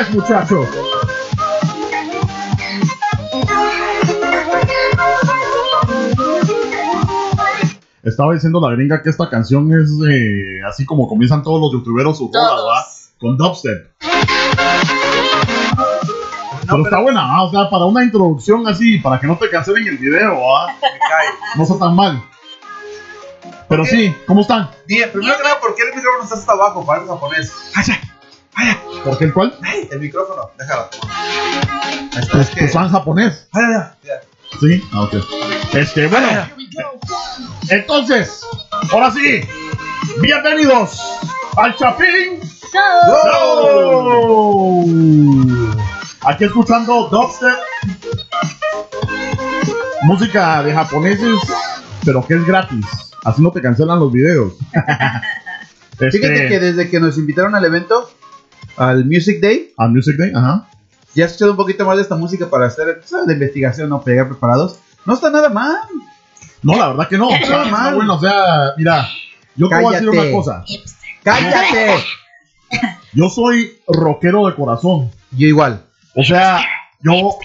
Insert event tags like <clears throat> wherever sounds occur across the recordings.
es, muchachos. Estaba diciendo la gringa que esta canción es eh, así como comienzan todos los youtuberos su Todos. ¿va? Con dubstep. No, pero, está buena, o sea, para una introducción así, para que no te cancelen el video, <laughs> cae. no está tan mal. Pero sí, ¿cómo están? Bien, primero que nada, ¿por qué el micrófono está hasta abajo? Para el japonés. ¿Por qué el cual? ¡Ay! El micrófono, déjalo. Es que. Pues en japonés. ¡Vaya, ya! ya. Sí, ah, ok. Este, bueno, entonces, ahora sí, bienvenidos al Chapín Show. Aquí escuchando dubstep, música de japoneses, pero que es gratis. Así no te cancelan los videos. <laughs> Este, Fíjate que desde que nos invitaron al evento, al Music Day, A Music Day, ajá. ya he escuchado un poquito más de esta música para hacer ¿sabes? de investigación, no para llegar preparados. No está nada mal. No, la verdad que no. Está está mal. bueno, o sea, mira, yo te voy a decir Cállate. una cosa. ¡Cállate! Yo soy rockero de corazón. Yo igual. O sea, yo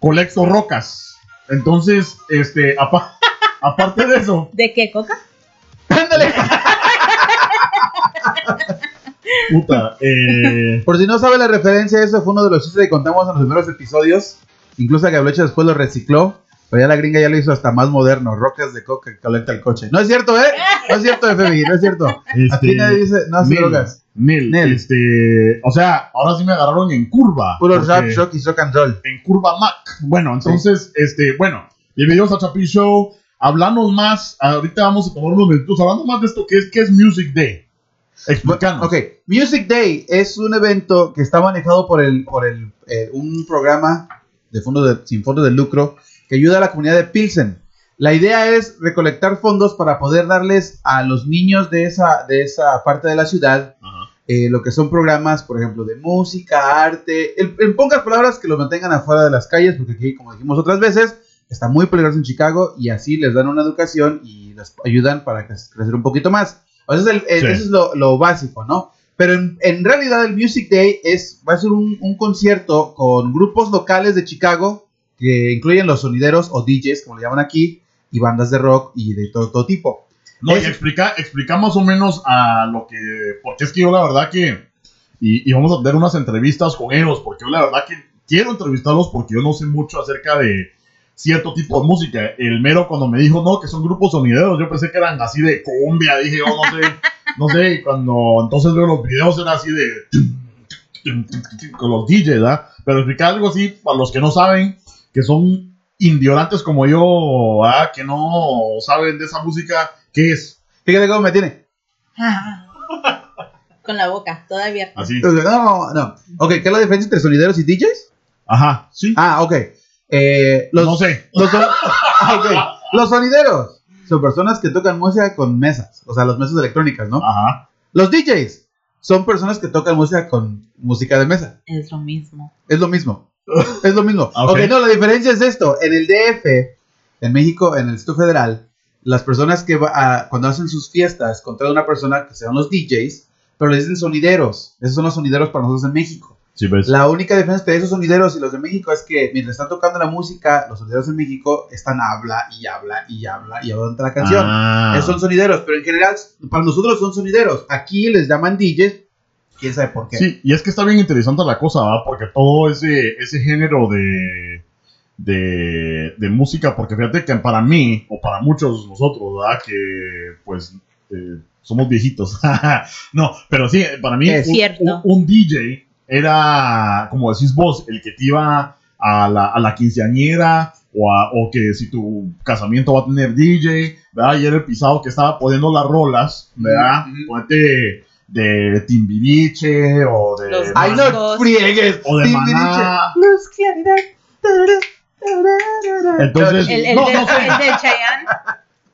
colecto rocas. Entonces, este, apa- <laughs> aparte de eso, ¿De qué, Coca? ¡Ándale! Puta, eh, Por si no sabe la referencia, eso fue uno de los chistes que contamos en los primeros episodios. Incluso Gablecho después lo recicló. Pero ya la gringa ya lo hizo hasta más moderno. Rocas de coca que colecta el coche. No es cierto, ¿eh? No es cierto, FBI, no es cierto. este, Aquí nadie dice, no hace Nel, drogas. Nel, Nel. este, o sea, ahora sí me agarraron en curva. Puro rap, shock y rock and roll. En curva Mac. Bueno, entonces, este, bueno, bienvenidos a Chapi Show. Hablamos más, ahorita vamos a tomar unos minutos hablando más de esto que es, que es Music Day. Explícanos. Ok, Music Day es un evento que está manejado por el, por el, eh, un programa de fondo de, sin fondos de lucro que ayuda a la comunidad de Pilsen. La idea es recolectar fondos para poder darles a los niños de esa, de esa parte de la ciudad eh, lo que son programas, por ejemplo, de música, arte, en, en pocas palabras que los mantengan afuera de las calles, porque aquí, como dijimos otras veces, está muy peligroso en Chicago y así les dan una educación y les ayudan para crecer un poquito más. O sea, es el- el- Sí. Eso es lo, lo básico, ¿no? Pero en, en realidad el Music Day es, va a ser un, un concierto con grupos locales de Chicago que incluyen los sonideros o DJs, como le llaman aquí, y bandas de rock y de todo, todo tipo. No, y Es- explica, explica más o menos a lo que. Porque es que yo la verdad que. Y, y vamos a tener unas entrevistas con ellos, porque yo la verdad que quiero entrevistarlos porque yo no sé mucho acerca de cierto tipo de música. El mero cuando me dijo, no, que son grupos sonideros, yo pensé que eran así de cumbia, dije yo, no sé, no sé, y cuando entonces veo los videos era así de... con los DJs, ¿verdad? Pero explicar algo así, para los que no saben, que son indiorantes como yo, ¿verdad? Que no saben de esa música, ¿qué es? Fíjate cómo me tiene. <laughs> Con la boca, toda abierta. Así. No, no. Ok, ¿qué es la diferencia entre sonideros y DJs? Ajá, sí. Ah, ok. Eh, los, no sé. <laughs> los, son- ah. Los sonideros son personas que tocan música con mesas, o sea, las mesas electrónicas, ¿no? Ajá. Los DJs son personas que tocan música con música de mesa. Es lo mismo. Es lo mismo. Es lo mismo. <laughs> Ok. ok, no, la diferencia es esto. En el DF, en México, en el Distrito Federal, las personas que va a- cuando hacen sus fiestas contratan a una persona que sean los DJs, pero les dicen sonideros. Esos son los sonideros para nosotros en México. Sí, ves. La única diferencia entre esos sonideros y los de México es que mientras están tocando la música, los sonideros en México están habla y habla y habla y habla durante la canción. Ah. Esos son sonideros, pero en general para nosotros son sonideros. Aquí les llaman DJs, quién sabe por qué. Sí, y es que está bien interesante la cosa, ¿verdad? Porque todo ese, ese género de, de, de música, porque fíjate que para mí, o para muchos de nosotros, ¿verdad? Que pues eh, somos viejitos. <laughs> no, pero sí, para mí Es un, cierto. un- un DJ era, como decís vos, el que te iba a la, a la quinceañera. O, a- o que si tu casamiento va a tener DJ, ¿verdad? Y era el pisado que estaba poniendo las rolas, ¿verdad? Ujú. Ponete de Timbiriche o de. Los Ay, no friegues. O de Timbiriche. Maná. Luz, claridad. Entonces, El, el, no, de, no sé. el de Chayanne.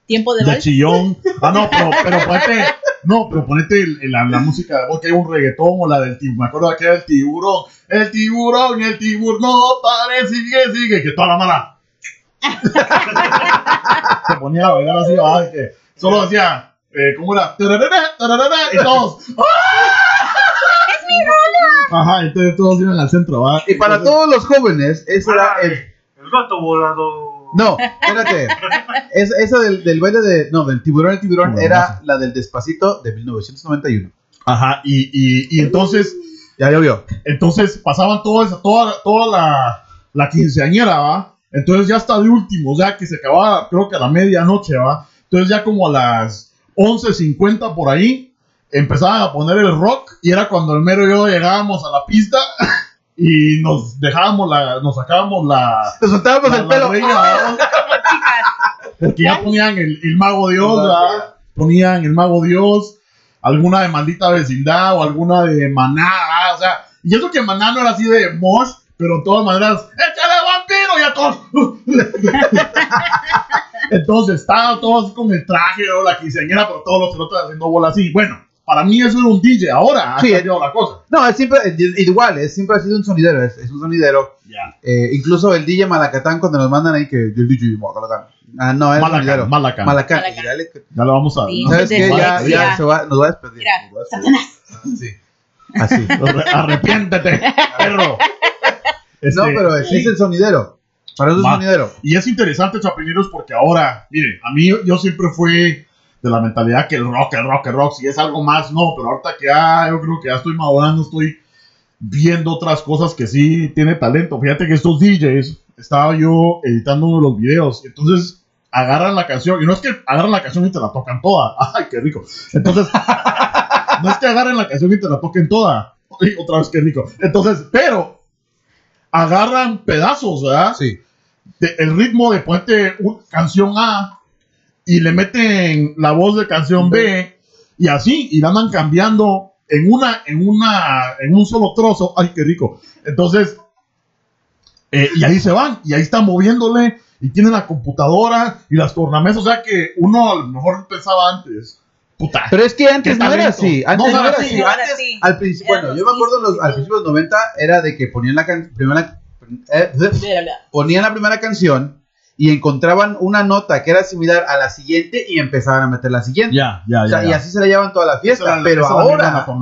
Tiempo de De vals. chillón. <laughs> Ah, no, pero, pero ponete. No, pero ponete el- el- la, la música de que hay un reggaetón o la del tiburón. Me acuerdo de aquella del tiburón. El tiburón, el tiburón, no pare, sigue, sigue. Que toda la mala. <laughs> Se ponía a bailar así, ay, que solo hacía. Eh, ¿Cómo era? Tararara, tararara, y todos. ¡ah! Ajá, entonces todos iban al centro, ¿va? Y para Entonces- todos los jóvenes, ese era el. El gato volado. No, espérate. Es, esa del, del baile de. No, del tiburón, el tiburón Tiburón, era la del despacito de 1991. Ajá, y, y, y entonces, Ya llovió. entonces pasaban toda esa, toda, toda la, la quinceañera, ¿va? Entonces ya hasta de último, o sea, que se acababa, creo que a la medianoche, ¿va? Entonces ya como a las 11.50 por ahí, empezaban a poner el rock y era cuando el mero y yo llegábamos a la pista <laughs> y nos dejábamos la, nos sacábamos la... Nos soltábamos la- el la pelo. ¿va? Chicas, Porque ya ponían el, el mago Dios, ¿verdad? Ponían el mago Dios, alguna de maldita vecindad o alguna de maná, ¿verdad? o sea, y eso que maná no era así de mosh, pero de todas maneras, ¡échale vampiro! Y a todos. <laughs> Entonces estaba todo así con el traje o la quinceañera, pero todos los cerotes haciendo bola así. Bueno, para mí eso era un DJ, ahora ha cambiado la cosa. No, es siempre. es igual, es, siempre ha sido un sonidero. Es, es un sonidero. Ya. Eh, incluso el DJ Malacatán, cuando nos mandan ahí que el DJ Malacatán. Ah, no, es sonidero. Malacán, Malacán. Malacán. Ya lo vamos a... Sí. ¿Sabes qué? Ya, se va, nos va a despedir. Mira, va a despedir. Sí. Así. Arre- Arrepiéntete, <laughs> perro. Este, no, pero sí es el sonidero. Para eso es sonidero. Y es interesante, chapineros, porque ahora, miren, a mí yo siempre fui de la mentalidad que el rock, el rock, el rock, si es algo más, no, pero ahorita que ya, yo creo que ya estoy madurando, estoy viendo otras cosas que sí tiene talento. Fíjate que estos DJs, estaba yo editando uno de los videos, entonces agarran la canción, y no es que agarran la canción y te la tocan toda, <laughs> ay, qué rico. Entonces, <laughs> no es que agarren la canción y te la toquen toda, Ay, otra vez qué rico. Entonces, pero agarran pedazos, ¿verdad? Sí. de- el ritmo de un- canción A y le meten la voz de canción B y así y la andan cambiando en una en una en un solo trozo ay qué rico entonces eh, y ahí se van y ahí están moviéndole y tienen la computadora y las tornamesas o sea que uno a lo mejor pensaba antes puta Pero es que antes no era así. Antes No, no, era sí, así. Antes, sí. al principio, bueno, los yo me acuerdo los, 15, al principio de los 90 era de que ponían la, can- primera, eh, ponían la primera canción y encontraban una nota que era similar a la siguiente y empezaban a meter la siguiente. ya ya O sea, ya, y ya. así se la llevan toda la fiesta. Pero la misma la ahora, ¿va? con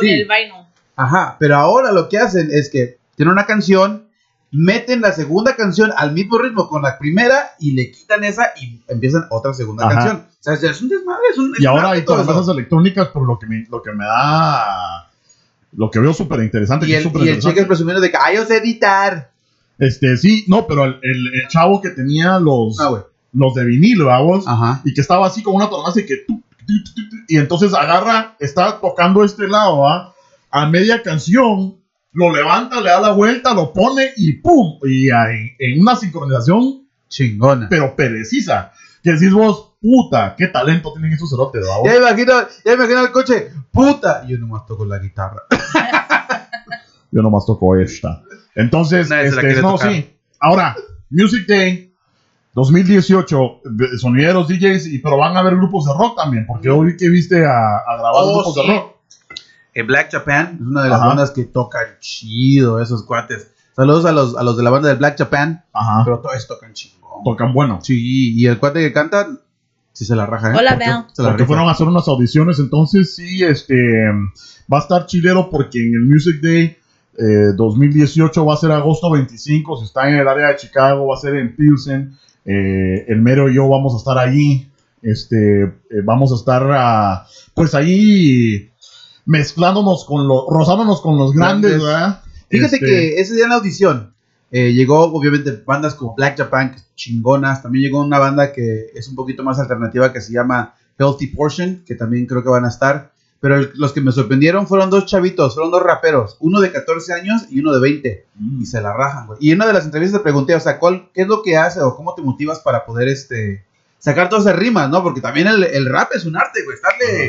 Sí. el vaino. ajá, pero ahora lo que hacen es que tienen una canción, meten la segunda canción al mismo ritmo con la primera y le quitan esa y empiezan otra segunda Ajá. canción. O sea, es un desmadre, es un. es Y ahora hay tornamesas electrónicas, pero lo que me, lo que me da. Lo que veo súper interesante. Y que el, es súper y el interesante. cheque presumiendo de que, ay, yo sé editar. Este, sí, no, pero el, el- el chavo que tenía los, Ah, los de vinil, vamos, Ajá. y que estaba así con una tornamesa y que. tu, tu, tu, tu, y entonces agarra, está tocando este lado, ¿va? A media canción, lo levanta, le da la vuelta, lo pone y ¡pum! Y ahí, en una sincronización, Chingona. pero precisa. Que decís vos, puta, qué talento tienen esos cerotes, ¿va? Ya imagino, ya imagino el coche. Puta. Y yo nomás toco la guitarra. <laughs> Yo nomás toco esta. Entonces, Nadie este, no, tocar. sí. Ahora, Music Day 2018, de- sonideros, DJs, y, pero van a haber grupos de rock también, porque hoy vi que viste a, a grabar Oh, grupos sí. de rock. El Black Japan es una de las Ajá. bandas que tocan chido, esos cuates. Saludos a los, a los de la banda de Black Japan. Ajá. Pero todos tocan chingón. Tocan bueno. Sí, y el cuate que canta, sí se la raja, ¿eh? Hola, Porque Bel. Se la Porque rifa. fueron a hacer unas audiciones, entonces sí, este va a estar chilero porque en el Music Day eh, 2018 va a ser agosto 25, si está en el área de Chicago, va a ser en Pilsen, eh, el mero y yo vamos a estar ahí, este, eh, vamos a estar pues ahí mezclándonos con los, rozándonos con los grandes, Grandes. ¿verdad? Fíjate Este, que ese día en la audición eh, llegó, obviamente, bandas como Black Japan, que chingonas. También llegó una banda que es un poquito más alternativa que se llama Healthy Portion, que también creo que van a estar. Pero el- los que me sorprendieron fueron dos chavitos, fueron dos raperos, uno de 14 años y uno de 20. mm, Y se la rajan, güey. Y en una de las entrevistas te pregunté, o sea, ¿cuál, ¿qué es lo que hace o cómo te motivas para poder este sacar todas esas rimas, no? Porque también el, el rap es un arte, güey. Estarle.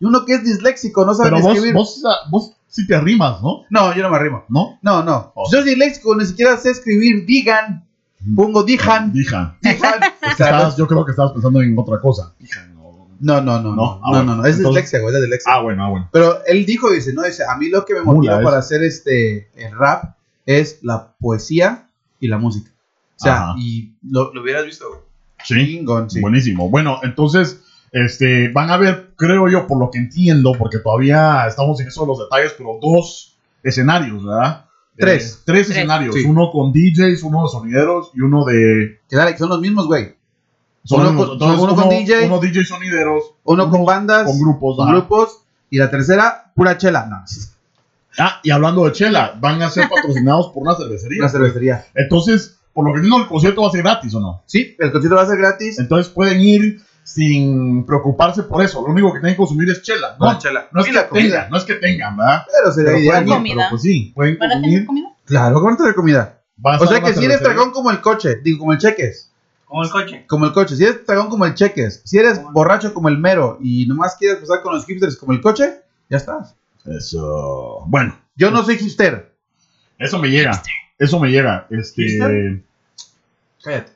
Y uno que es disléxico, no sabe Pero escribir. vos, vos sí te arrimas, ¿no? No, yo no me arrimo. ¿No? No, no. Oh. Yo soy disléxico, ni siquiera sé escribir. Digan. Pongo dijan. Dijan. Dijan. <laughs> Estabas- yo creo que estabas pensando en otra cosa. Dijan, no. no, no, no, no, No, ah, no, no, bueno. no, es Entonces- dislexia, güey, es dislexia. Ah, bueno, ah, bueno. Pero él dijo, dice, no, dice, a mí lo que me motiva Mula, para es. hacer este el rap es la poesía y la música. O sea, Ajá. y lo, lo hubieras visto, güey. Sí. Chingón, sí. Buenísimo. Bueno, entonces, este, van a ver, creo yo, por lo que entiendo, porque todavía estamos en eso de los detalles, pero dos escenarios, ¿verdad? Tres. Eh, tres Tres. escenarios. Sí. Uno con DJs, uno de sonideros y uno de. Que dale, que son los mismos, güey. Son Uno con- entonces, uno con DJ. Uno DJ sonideros. Uno con bandas, con grupos. con grupos. Y la tercera, pura chela. No, Ah, y hablando de chela, van a ser patrocinados por una cervecería. una cervecería. Entonces, por lo que entiendo, el concierto va a ser gratis o no. Sí, el concierto va a ser gratis. Entonces pueden ir sin preocuparse por eso. Lo único que tienen que consumir es chela. No, chela. no es que la comida. tengan, no es que tengan, ¿verdad? Pero sería Pero ideal. pueden, ¿no? Comida. pero pues sí, pueden ¿Van a tener comida? Claro, ¿cómo te comida? Va a O sea que si eres dragón como el coche, digo, como el cheques. Como el coche. Como el coche. Si eres dragón como el cheques. Si eres borracho como el mero. Y nomás quieres pasar con los hipsters como el coche, ya estás. Eso. Bueno, Yo no soy hipster. eso me llega. Eso me llega. Este. ¿Hipster? Cállate.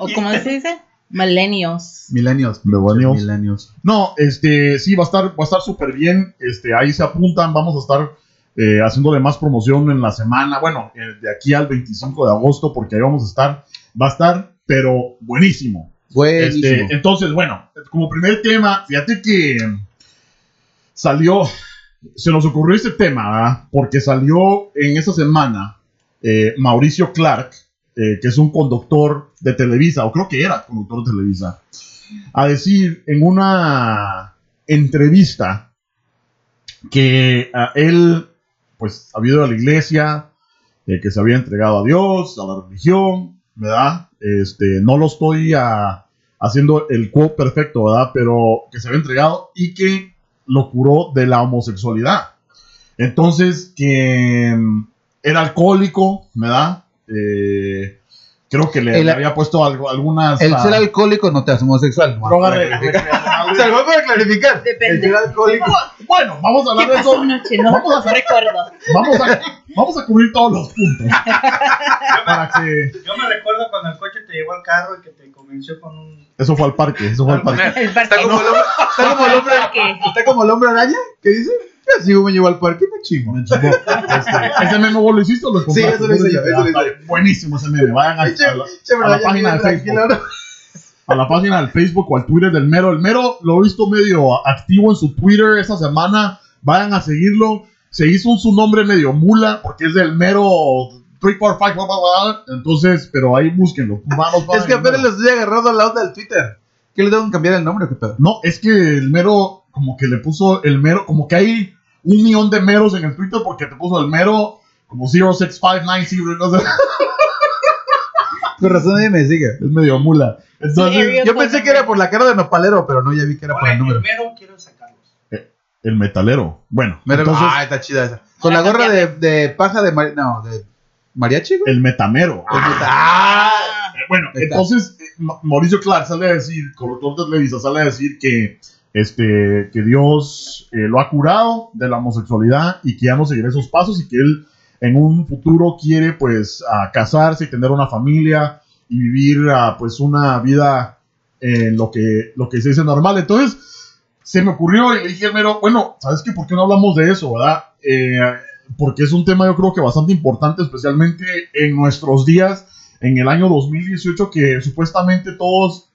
¿O como se dice? Millennials. Millennials. Millennials. Millennials. No, este, sí, va a estar, va a estar súper bien. Este, ahí se apuntan, vamos a estar eh, haciéndole más promoción en la semana. Bueno, eh, de aquí al 25 de agosto, porque ahí vamos a estar. Va a estar, pero buenísimo. Buenísimo. Este, entonces, bueno, como primer tema, fíjate que salió, se nos ocurrió este tema, ¿verdad? porque salió en esa semana eh, Mauricio Clark, eh, que es un conductor de Televisa, o creo que era conductor de Televisa, a decir en una entrevista que ah, él, pues, había ido a la iglesia, eh, que se había entregado a Dios, a la religión, ¿verdad? Este, no lo estoy ah, haciendo el quote perfecto, ¿verdad? Pero que se había entregado y que lo curó de la homosexualidad. Entonces, que mm, era alcohólico, ¿verdad? Eh, creo que le, El- le había puesto algo, algunas... El ah, ser alcohólico no te hace homosexual. clarificar. recreacionales. <laughs> O sea, vamos a clarificar. Depende. El ser alcohólico. Bueno, vamos a ¿Qué hablar de eso. No, Vamos a no recuerdo. Vamos a, vamos a cubrir todos los puntos. Para que... Yo me recuerdo cuando el coche te llevó al carro y que te convenció con un. Eso fue al parque, eso fue al parque. El parque. Está como el hombre, está como el hombre, Parque. está como el hombre araña que dice, yo sigo me llevo al parque me chingo. Me chingó. Este, ¿Ese meme vos lo hiciste o lo Sí, compraste? eso lo hice yo, eso lo hice está Buenísimo ese meme. Vayan a, a la, a la página de Facebook. ¿no? a la página del Facebook o al Twitter del Mero. El Mero lo he visto medio activo en su Twitter esta semana. Vayan a seguirlo. Se hizo un, su nombre medio mula porque es del Mero 345. bla, bla, bla. Entonces, pero ahí búsquenlo. Vamos, Es que apenas lo estoy agarrando al lado del Twitter. ¿Qué le tengo que cambiar el nombre o qué pedo? No, es que el Mero, como que le puso el Mero, como que hay un millón de Meros en el Twitter porque te puso el Mero como 06590, no sé. <laughs> Con razón nadie me sigue. Es medio mula. Entonces, Sí, Yo pensé que era por la cara de nopalero, pero no, ya vi que era por el número. Primero quiero sacarlos. el metalero. Bueno, Mero- entonces, ah, está chida esa. Con la gorra de, paja de mari- no, de mariachi, güey. el metamero. El meta- Ah. Eh, Bueno, entonces eh, Ma- Mauricio Clark sale a decir, conductor de Televisa, sale a decir que, este, que Dios eh, lo ha curado de la homosexualidad y que ya no seguirá esos pasos y que él en un futuro quiere pues a casarse y tener una familia y vivir ah, pues una vida en lo que, lo que se dice normal. Entonces se me ocurrió y le dije mero, bueno, ¿sabes qué? ¿Por qué no hablamos de eso, verdad? Eh, porque es un tema yo creo que bastante importante, especialmente en nuestros días en el año 2018 que supuestamente todos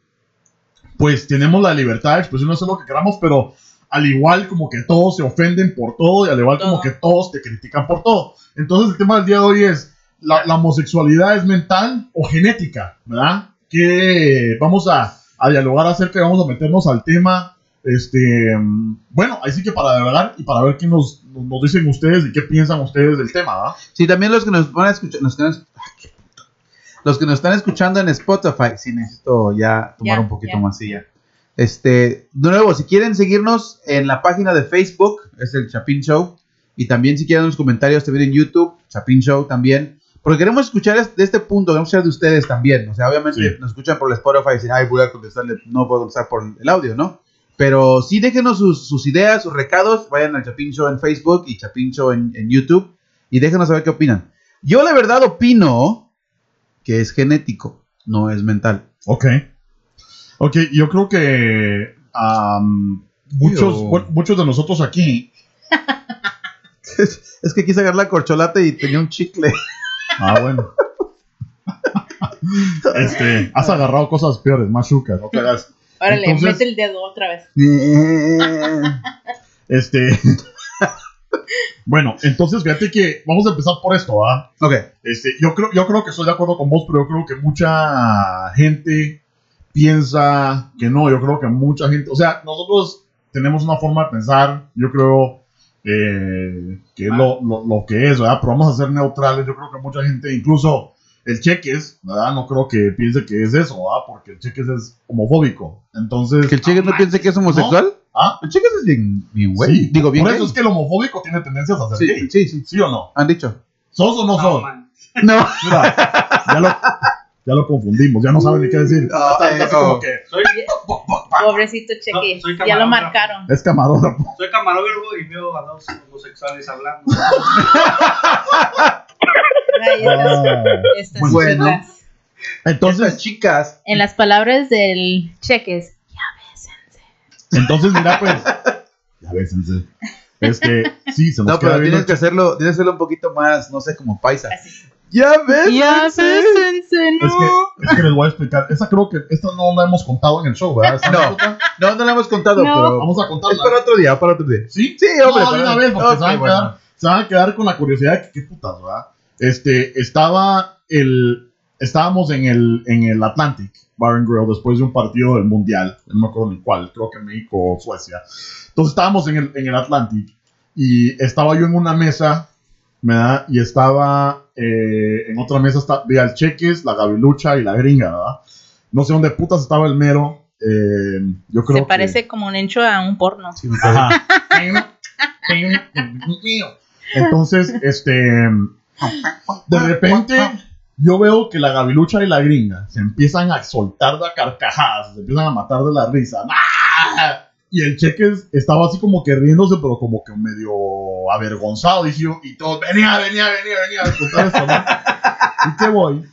pues tenemos la libertad de expresión de hacer lo que queramos, pero al igual como que todos se ofenden por todo y al igual como que todos te critican por todo. Entonces el tema del día de hoy es, ¿la, la homosexualidad es mental o genética? ¿Verdad? Que vamos a, a dialogar acerca y vamos a meternos al tema. Este, bueno, ahí sí que para dialogar y para ver qué nos, nos, nos dicen ustedes y qué piensan ustedes del tema, ¿verdad? Sí, también los que nos van a escuchar, los que nos, ah, qué puto. Los que nos están escuchando en Spotify, sí necesito ya tomar un poquito más sí, ya. Este, de nuevo, si quieren seguirnos en la página de Facebook, es el Chapin Show, y también si quieren los comentarios también en YouTube, Chapin Show también, porque queremos escuchar es- de este punto, queremos escuchar de ustedes también, o sea, obviamente Sí. nos escuchan por el Spotify y dicen, ay, voy a contestarle, no puedo contestar por el audio, ¿no? Pero sí déjenos sus, sus ideas, sus recados, vayan al Chapin Show en Facebook y Chapin Show en, en YouTube y déjenos saber qué opinan. Yo la verdad opino que es genético, no es mental. Ok. Ok, yo creo que am, muchos, bueno, muchos de nosotros aquí. <laughs> Es que quise agarrar la corcholata y tenía un chicle. Ah, bueno. este, has agarrado cosas peores, más chucas, no te hagas. Órale, Entonces- mete el dedo otra vez. <laughs> Este. Bueno, entonces fíjate que vamos a empezar por esto, ¿ah? Ok. Este, yo creo, yo creo que estoy de acuerdo con vos, pero yo creo que mucha gente piensa que no. Yo creo que mucha gente, o sea, nosotros tenemos una forma de pensar, yo creo eh, que es lo, lo- lo que es, ¿verdad? Pero vamos a ser neutrales. Yo creo que mucha gente, incluso el cheques, ¿verdad? No creo que piense que es eso, ¿verdad? Porque el cheques es homofóbico. Entonces, Que el Cheques no piense que es homosexual. ¿Ah? El Cheques es bien, bien güey. Sí, Digo, bien por eso gay. es que el homofóbico tiene tendencias a ser Sí, gay. sí, sí. ¿Sí o no? Han dicho. ¿Sos o no, No, sos? man. No. Mira, ya lo, ya lo confundimos, ya no saben ni qué decir. Ah, eh, como que Soy, Pobrecito Cheque. No, soy ya lo marcaron. es camarógrafo. soy camarógrafo y veo a dos homosexuales hablando. <laughs> Ay, estas, estas Bueno. Chicas. Estas Entonces, chicas. En las palabras del Cheques. Entonces mira pues, ya ves, Ense, es que sí, se nos No, pero tienes que hacerlo, tienes que hacerlo un poquito más, no sé, como paisa. Así. Ya ves. Ya sí. bésense, Es no. que, es que les voy a explicar. Esa creo que esta no la hemos contado en el show, ¿verdad? No. No, no lo hemos contado, No. pero Vamos a es contarla. para otro día, para otro día. ¿Sí? Sí, hombre. No, para- una vez, porque se, van a bueno. quedar, se van a quedar con la curiosidad de que qué putas, ¿verdad? Este, estaba el, estábamos en el, en el Atlantic Bar and Grill después de un partido del Mundial, no me acuerdo ni cuál, creo que México o Suecia. Entonces estábamos en el, en el Atlantic y estaba yo en una mesa, ¿verdad? Y estaba eh, en otra mesa, está, veía el Cheques, la Gavilucha y la Gringa, ¿verdad? No sé dónde putas estaba el mero. eh, yo creo Se que- parece como un encho a un porno. Sí. Ajá. Entonces, este, de repente, yo veo que la gavilucha y la gringa se empiezan a soltar de carcajadas, se empiezan a matar de la risa. ¡Ah! Y el cheques estaba así como que riéndose, pero como que medio avergonzado. Dije yo, y todos, venía, venía, venía, venía a contar esto, ¿no? <laughs> Y que voy.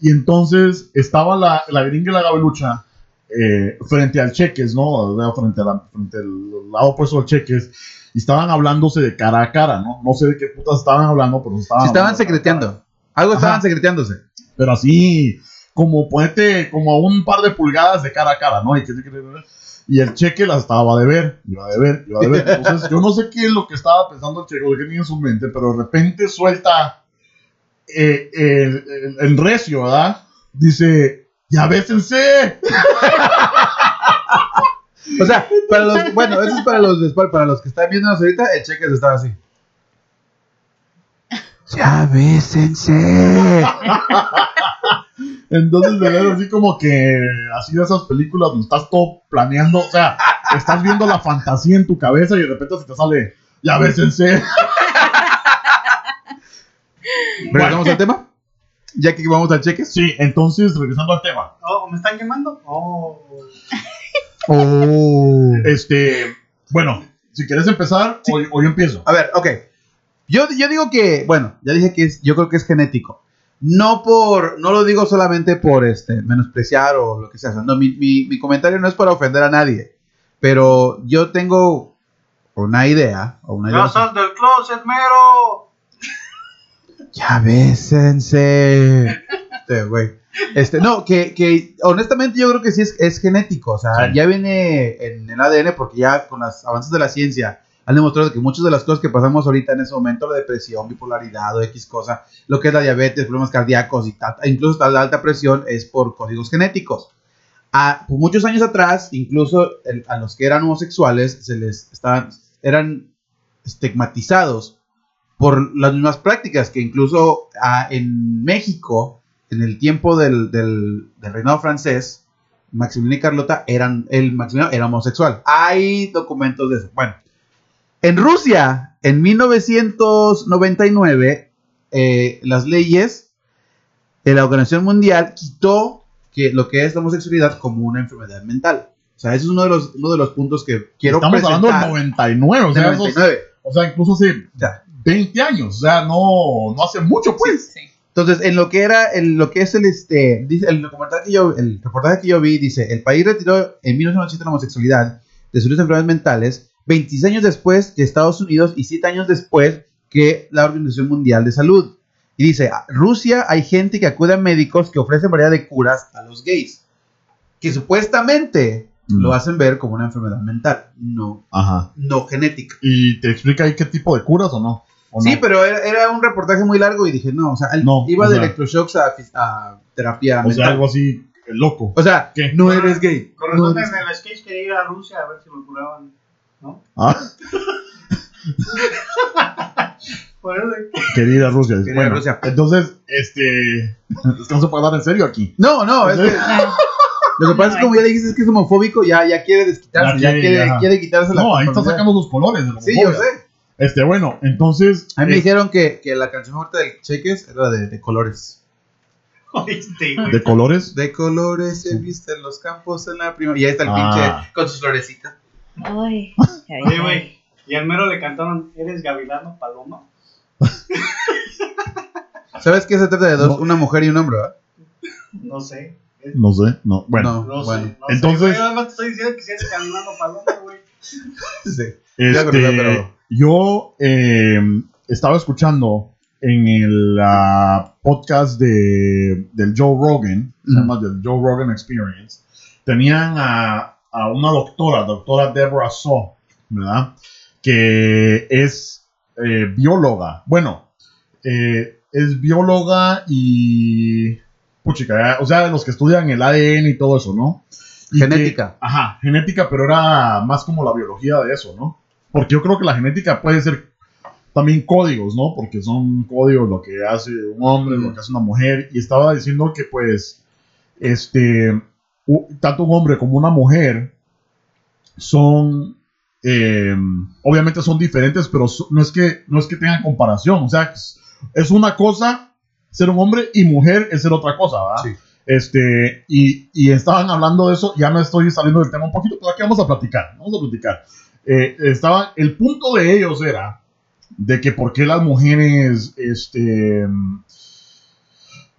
Y entonces estaba la, la gringa y la gavilucha eh, frente al cheques, ¿no? Frente, a la- frente al lado opuesto del cheques. Y estaban hablándose de cara a cara, ¿no? No sé de qué putas estaban hablando, pero se estaban. Si estaban secreteando. Algo estaban secreteándose. Pero así, como ponete como a un par de pulgadas de cara a cara, ¿no? Y, que- y el cheque la estaba de ver, iba de ver, iba de ver. Entonces, yo no sé qué es lo que estaba pensando el cheque, o qué tenía en su mente, pero de repente suelta eh, el, el- el recio, ¿verdad? Dice, ya bésense. <laughs> O sea, para los, bueno, eso es para los, para los que están viéndonos ahorita, el cheque estaba así. Ya bésense. Entonces, de ver así como que, así de esas películas donde estás todo planeando, o sea, estás viendo la fantasía en tu cabeza y de repente se te sale, ya bésense. ¿Regresamos al tema? Ya que vamos al cheque. Sí, entonces, regresando al tema. Oh, ¿Me están quemando? Oh. Oh. Este, bueno, si quieres empezar, o, o yo empiezo. A ver, ok. Yo, yo digo que, bueno, ya dije que es, yo creo que es genético. No por, no lo digo solamente por este, menospreciar o lo que sea. No, mi, mi, mi comentario no es para ofender a nadie. Pero yo tengo una idea, o una idea. ¡Ya sal del closet, mero! Ya bésense. Este, güey. Este, no, que, que honestamente yo creo que sí es, es genético. O sea, Sí. ya viene en el ADN porque ya con los avances de la ciencia han demostrado que muchas de las cosas que pasamos ahorita en ese momento, la depresión, bipolaridad o X cosa, lo que es la diabetes, problemas cardíacos y tal, incluso la alta presión es por códigos genéticos. A, por muchos años atrás, incluso a los que eran homosexuales se les estaban, eran estigmatizados por las mismas prácticas que incluso ah, en México, en el tiempo del, del, del reinado francés, Maximiliano y Carlota eran, el Maximiliano era homosexual. Hay documentos de eso. Bueno, en Rusia, en 1999, eh, las leyes de la Organización Mundial quitó que lo que es la homosexualidad como una enfermedad mental. O sea, ese es uno de los, uno de los puntos que quiero Estamos hablando del presentar. 99, o sea, Del esos- 99. o sea, incluso hace Ya. 20 años, o sea, no, no hace mucho, pues. Sí. Entonces, en lo que era, en lo que es el este, dice, el documental que yo, el reportaje que yo vi, dice, el país retiró en 1997 la homosexualidad de sus enfermedades mentales, 26 años después que Estados Unidos y 7 años después que la Organización Mundial de Salud. Y dice, "A- Rusia hay gente que acude a médicos que ofrecen variedad de curas a los gays, que supuestamente Mm. lo hacen ver como una enfermedad mental, no, Ajá. no genética. ¿Y te explica ahí qué tipo de curas o no? ¿o Sí, no? pero era, era un reportaje muy largo y dije, no, o sea, él No, iba o de sea- electroshocks a, a terapia O sea, algo así eh, loco. O sea, ¿Qué? no eres gay. Con no en el sketch quería ir a Rusia a ver si lo curaban. ¿No? Ah, <laughs> Por eso. querida Rusia. Querida bueno, Rusia. entonces, este. Es que no se puede hablar en serio aquí. No, no, es que <laughs> lo que pasa es que como ya dijiste es que es homofóbico, ya, ya quiere desquitarse, Ya ya, quiere, quiere, quitarse la No, ahí está sacando los colores de la Sí, yo sé. Este, bueno, entonces. A mí me eh, dijeron que, que la canción favorita del Cheques era de, de colores. Oíste, güey. de colores. De colores se visten los campos en la primavera. Y ahí está el Ah. pinche con sus florecitas. Ay, <laughs> ay, Oye, güey. Y al mero le cantaron, ¿eres gavilano paloma? <laughs> ¿Sabes qué se trata de dos? No. Una mujer y un hombre, ¿verdad? No sé. No sé, no. Bueno, No. No Bueno, sé. No entonces- Sé. Nada más te estoy diciendo que si eres gavilano paloma, güey. <laughs> Sí. este, pero- yo eh, estaba escuchando en el ah, podcast de, del Joe Rogan, se Ujú. llama del Joe Rogan Experience. Tenían a, a una doctora, doctora Deborah Saw, ¿verdad? Que es eh, bióloga. Bueno, eh, es bióloga y. Puchica, o sea, los que estudian el ADN y todo eso, ¿no? Y Genética. que- ajá, genética, pero era más como la biología de eso, ¿no? Porque yo creo que la genética puede ser también códigos, ¿no? Porque son códigos lo que hace un hombre, lo que hace una mujer. Y estaba diciendo que, pues, este, tanto un hombre como una mujer son, eh, obviamente son diferentes, pero no es que no es que tengan comparación. O sea, es, una cosa ser un hombre y mujer es ser otra cosa, ¿verdad? Sí. Este, y, y estaban hablando de eso, ya me estoy saliendo del tema un poquito, pero aquí vamos a platicar, vamos a platicar. Eh, estaba, el punto de ellos era de que por qué las mujeres, este,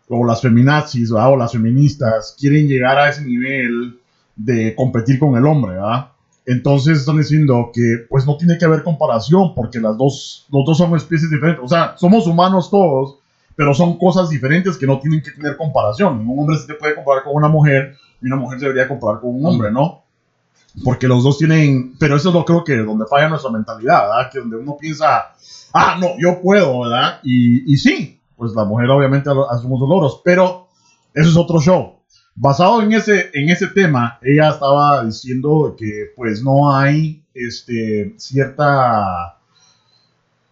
o las feminazis, ¿verdad? o las feministas, quieren llegar a ese nivel de competir con el hombre, ¿verdad? Entonces están diciendo que pues no tiene que haber comparación porque las dos, los dos son especies diferentes. O sea, somos humanos todos, pero son cosas diferentes que no tienen que tener comparación. Un hombre se te puede comparar con una mujer y una mujer se debería comparar con un hombre, ¿no? Porque los dos tienen, pero eso es lo creo que donde falla nuestra mentalidad, ¿verdad? Que donde uno piensa, ah, no, yo puedo, ¿verdad? Y, y sí, pues la mujer obviamente hace muchos logros, pero eso es otro show. Basado en ese, en ese tema, ella estaba diciendo que pues no hay este, cierta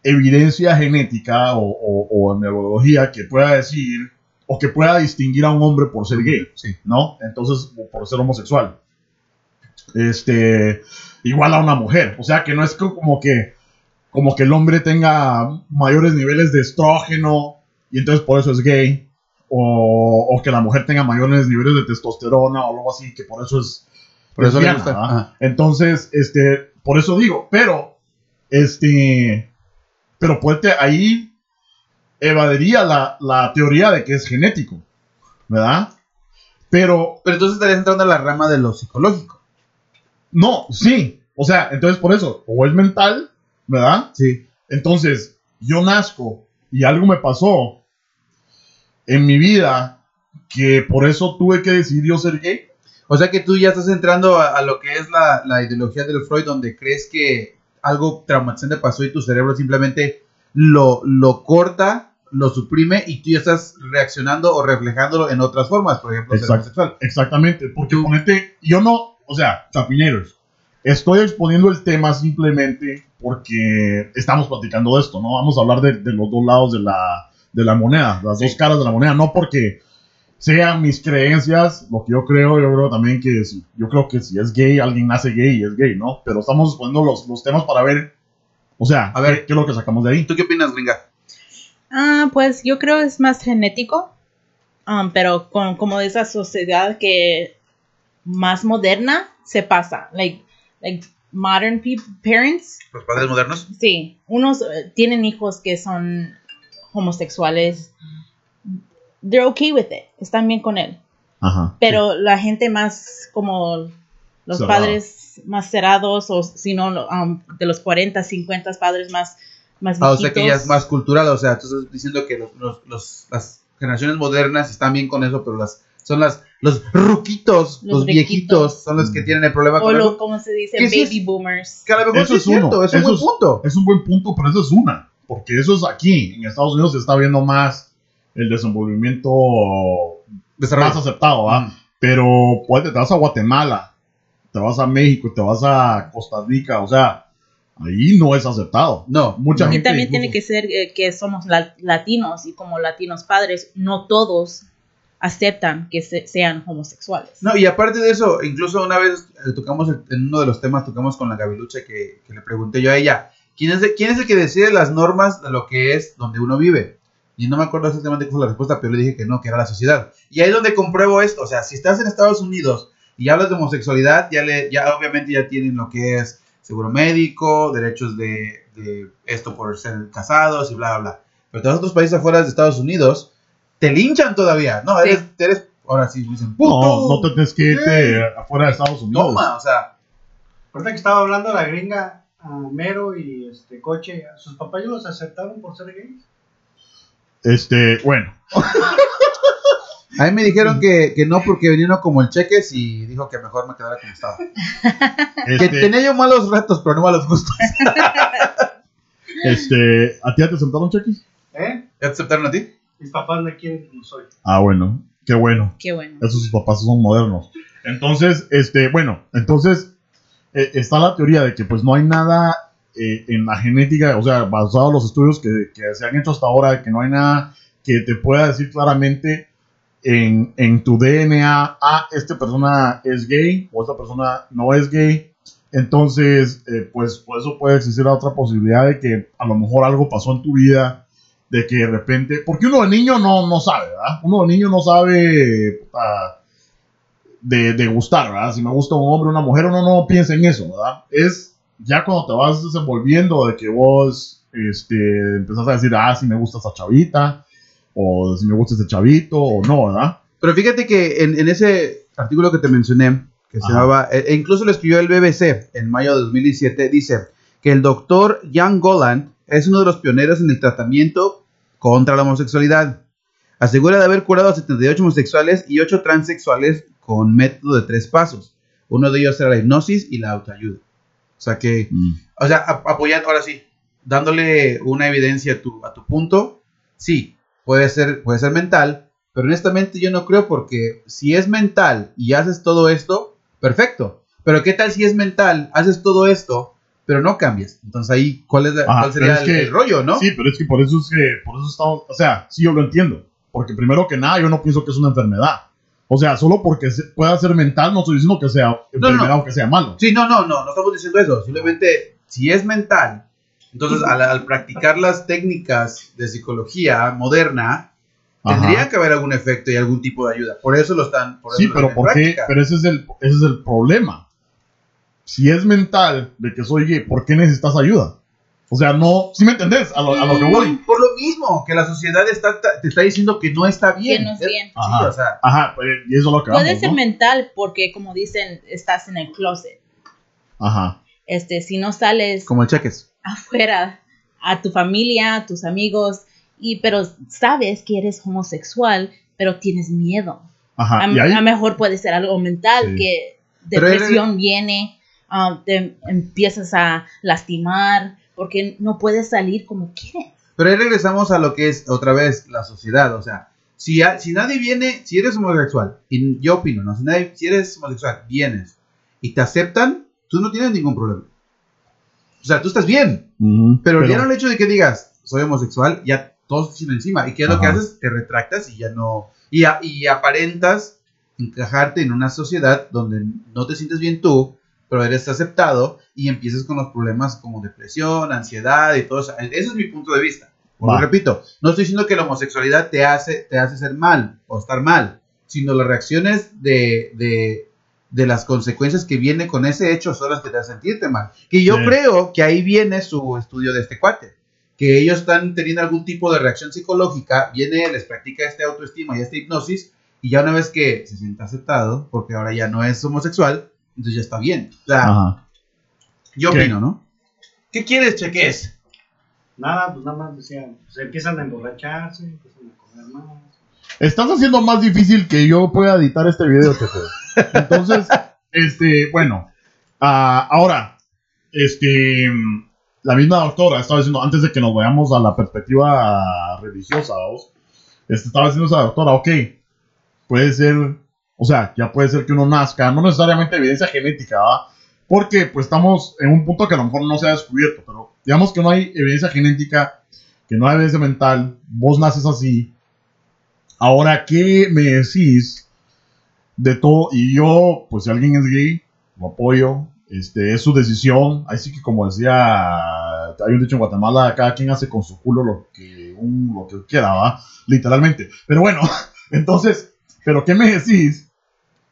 evidencia genética o, o, o neurología que pueda decir o que pueda distinguir a un hombre por ser gay, Sí. ¿no? Entonces, por ser homosexual. Este, igual a una mujer. O sea, que no es co- como que, como que el hombre tenga mayores niveles de estrógeno y entonces por eso es gay. O, o que la mujer tenga mayores niveles de testosterona o algo así, que por eso es Por eso le gusta. Entonces, este, por eso digo, pero, este, pero pues te- ahí evadiría la, la teoría de que es genético, ¿verdad? Pero, Pero entonces estarías entrando a la rama de lo psicológico. no, sí, o sea, entonces por eso, o es mental, ¿verdad? Sí. Entonces, yo nazco y algo me pasó en mi vida que por eso tuve que decidir yo ser gay. O sea que tú ya estás entrando a, a lo que es la, la ideología del Freud, donde crees que algo traumatizante pasó y tu cerebro simplemente lo, lo corta, lo suprime y tú ya estás reaccionando o reflejándolo en otras formas, por ejemplo, ser Exacto. homosexual. Exactamente, porque ponete, yo no, o sea, chapineros, estoy exponiendo el tema simplemente porque estamos platicando de esto, ¿no? Vamos a hablar de, de los dos lados de la, de la moneda, las dos caras de la moneda, no porque sean mis creencias, lo que yo creo, yo creo también que si, yo creo que si es gay, alguien nace gay y es gay, ¿no? Pero estamos exponiendo los, los temas para ver, o sea, A ver. ¿qué, qué es lo que sacamos de ahí? ¿Tú qué opinas, gringa? Ah, pues yo creo es más genético, um, pero con como de esa sociedad que más moderna se pasa, like, like modern parents, ¿Los padres modernos? sí, unos eh, tienen hijos que son homosexuales, they're okay with it, están bien con él, Ajá. pero la gente más como los Cerrado. padres más cerrados o si no um, de los 40, 50 padres más más Ah, o sea que ya viejitos. es más cultural, o sea, tú estás diciendo que los, los- los- las generaciones modernas están bien con eso, pero las son las los ruquitos, los, Los viejitos, son los que tienen el problema o con lo, eso. como se dice, ¿Qué sí es? baby boomers. Que a lo mejor Eso sí es cierto, es un eso buen es- punto. Es un buen punto, pero eso es una. Porque eso es aquí. En Estados Unidos se está viendo más el desenvolvimiento Desarrollo. más aceptado, ¿va? Mm. Pero pues, te vas a Guatemala, te vas a México, te vas a Costa Rica, o sea, ahí no es aceptado. No, Mucha no. Y gente también incluso- tiene que ser eh, que somos la- latinos y como latinos padres, no todos aceptan que se- sean homosexuales. No, y aparte de eso, incluso una vez eh, tocamos el- en uno de los temas, tocamos con la Gabilucha que, que le pregunté yo a ella, ¿quién es, de- ¿quién es el que decide las normas de lo que es donde uno vive? Y no me acuerdo exactamente cuál fue la respuesta, pero le dije que no, que era la sociedad. Y ahí es donde compruebo esto, o sea, si estás en Estados Unidos y hablas de homosexualidad, ya, le, ya obviamente ya tienen lo que es seguro médico, derechos de, de esto por ser casados y bla, bla, bla. Pero todos otros países afuera de Estados Unidos te linchan todavía. No, Sí. eres, eres ahora sí dicen, puto. No, no te tienes que irte afuera de Estados Unidos. Toma, o sea, Ahorita que estaba hablando la gringa, a Mero y este Coche, ¿sus papás los aceptaron por ser gays? Este, bueno, <laughs> a mí me dijeron que, que no porque vinieron como el cheques y dijo que mejor me quedara como estaba. <laughs> Que este, tenía yo malos retos, pero no malos gustos. <laughs> este, ¿a ti ya te sentaron cheques? ¿Eh? ¿Ya te aceptaron a ti? Mis papás me quieren como soy. Ah, bueno, qué bueno. Qué bueno. Esos sus papás son modernos. Entonces, este, bueno, entonces eh, está la teoría de que pues no hay nada eh, en la genética, o sea, basado en los estudios que, que se han hecho hasta ahora, que no hay nada que te pueda decir claramente en, en tu DNA, ah, esta persona es gay o esta persona no es gay. Entonces, eh, pues por eso puede existir la otra posibilidad de que a lo mejor algo pasó en tu vida, de que de repente, porque uno de niño no, no sabe, ¿verdad? Uno de niño no sabe puta, de, de gustar, ¿verdad? Si me gusta un hombre o una mujer, uno no piensa en eso, ¿verdad? Es ya cuando te vas desenvolviendo de que vos este, empezás a decir, ah, si me gusta esa chavita, o si me gusta ese chavito, o no, ¿verdad? Pero fíjate que en, en ese artículo que te mencioné, que se llamaba, e- e incluso lo escribió el BBC en mayo de 2017, dice que el doctor Jan Goland es uno de los pioneros en el tratamiento contra la homosexualidad. Asegura de haber curado a 78 homosexuales y 8 transexuales con método de tres pasos. Uno de ellos era la hipnosis y la autoayuda. O sea que o sea, ap- apoyando, ahora sí, dándole una evidencia a tu, a tu punto, sí, puede ser, puede ser mental, pero honestamente yo no creo porque si es mental y haces todo esto, perfecto. Pero ¿qué tal si es mental, haces todo esto, pero no cambias? Entonces ahí, ¿cuál, es la- Ajá, cuál sería es el, que- el rollo, no? Sí, pero es que por eso es que, por eso estamos, o sea, sí yo lo entiendo, porque primero que nada yo no pienso que es una enfermedad. O sea, solo porque pueda ser mental no estoy diciendo que sea no. o que sea malo. Sí, no, no, no, no estamos diciendo eso. Simplemente, si es mental, entonces al, al practicar las técnicas de psicología moderna, Ajá. tendría que haber algún efecto y algún tipo de ayuda. Por eso lo están. Por eso Sí, lo pero están en ¿por qué? práctica. Pero ese es el, ese es el problema. Si es mental de que soy gay, ¿por qué necesitas ayuda? O sea, no, ¿sí me entendés? A lo, a lo que voy. Por lo mismo, que la sociedad está, te está diciendo que no está bien. Que no es bien. Sí, Ajá. o sea, Ajá, pues, y eso es lo que Puede vamos, ser ¿no? mental porque, como dicen, estás en el closet. Ajá. Este, si no sales como el cheques. afuera a tu familia, a tus amigos, y pero sabes que eres homosexual, pero tienes miedo. Ajá. a, Ah, a mejor puede ser algo mental, Sí. que depresión viene, um, te empiezas a lastimar, porque no puedes salir como quieres. Pero ahí regresamos a lo que es otra vez la sociedad. O sea, si, a- si nadie viene, si eres homosexual, y yo opino, ¿no? Si, nadie, si eres homosexual, vienes y te aceptan, tú no tienes ningún problema. O sea, tú estás bien. Ujú, Pero, ya no el hecho de que digas, soy homosexual, ya todos te encima. ¿Y qué es lo que Ajá. haces? Te retractas y ya no. Y, a- y aparentas encajarte en una sociedad donde no te sientes bien tú, pero eres aceptado y empiezas con los problemas como depresión, ansiedad y todo eso. Ese es mi punto de vista. Va. repito, no estoy diciendo que la homosexualidad te hace, te hace ser mal o estar mal, sino las reacciones de, de, de las consecuencias que vienen con ese hecho son las que te hacen sentirte mal. Que yo Sí. creo que ahí viene su estudio de este cuate. Que ellos están teniendo algún tipo de reacción psicológica, viene, les practica este autoestima y esta hipnosis, y ya una vez que se siente aceptado, porque ahora ya no es homosexual, entonces ya está bien. O sea, Ajá. yo ¿Qué? opino, ¿no? ¿Qué quieres, Cheques? Nada, pues nada más decían, se empiezan a emborracharse, empiezan a comer más. Estás haciendo más difícil que yo pueda editar este video, Chepe. Entonces, <laughs> este, bueno. ah, ahora, este. la misma doctora estaba diciendo, antes de que nos vayamos a la perspectiva religiosa, vamos, este, estaba diciendo esa doctora, ok, puede ser, o sea, ya puede ser que uno nazca, no necesariamente evidencia genética, ¿va? Porque pues estamos en un punto que a lo mejor no se ha descubierto, pero digamos que no hay evidencia genética, que no hay evidencia mental, vos naces así. Ahora, ¿qué me decís de todo? Y yo, pues si alguien es gay, lo apoyo, este, es su decisión. Ahí sí que como decía, hay un dicho en Guatemala, cada quien hace con su culo lo que, un- lo que quiera, ¿va? Literalmente. Pero bueno, <laughs> entonces, ¿pero qué me decís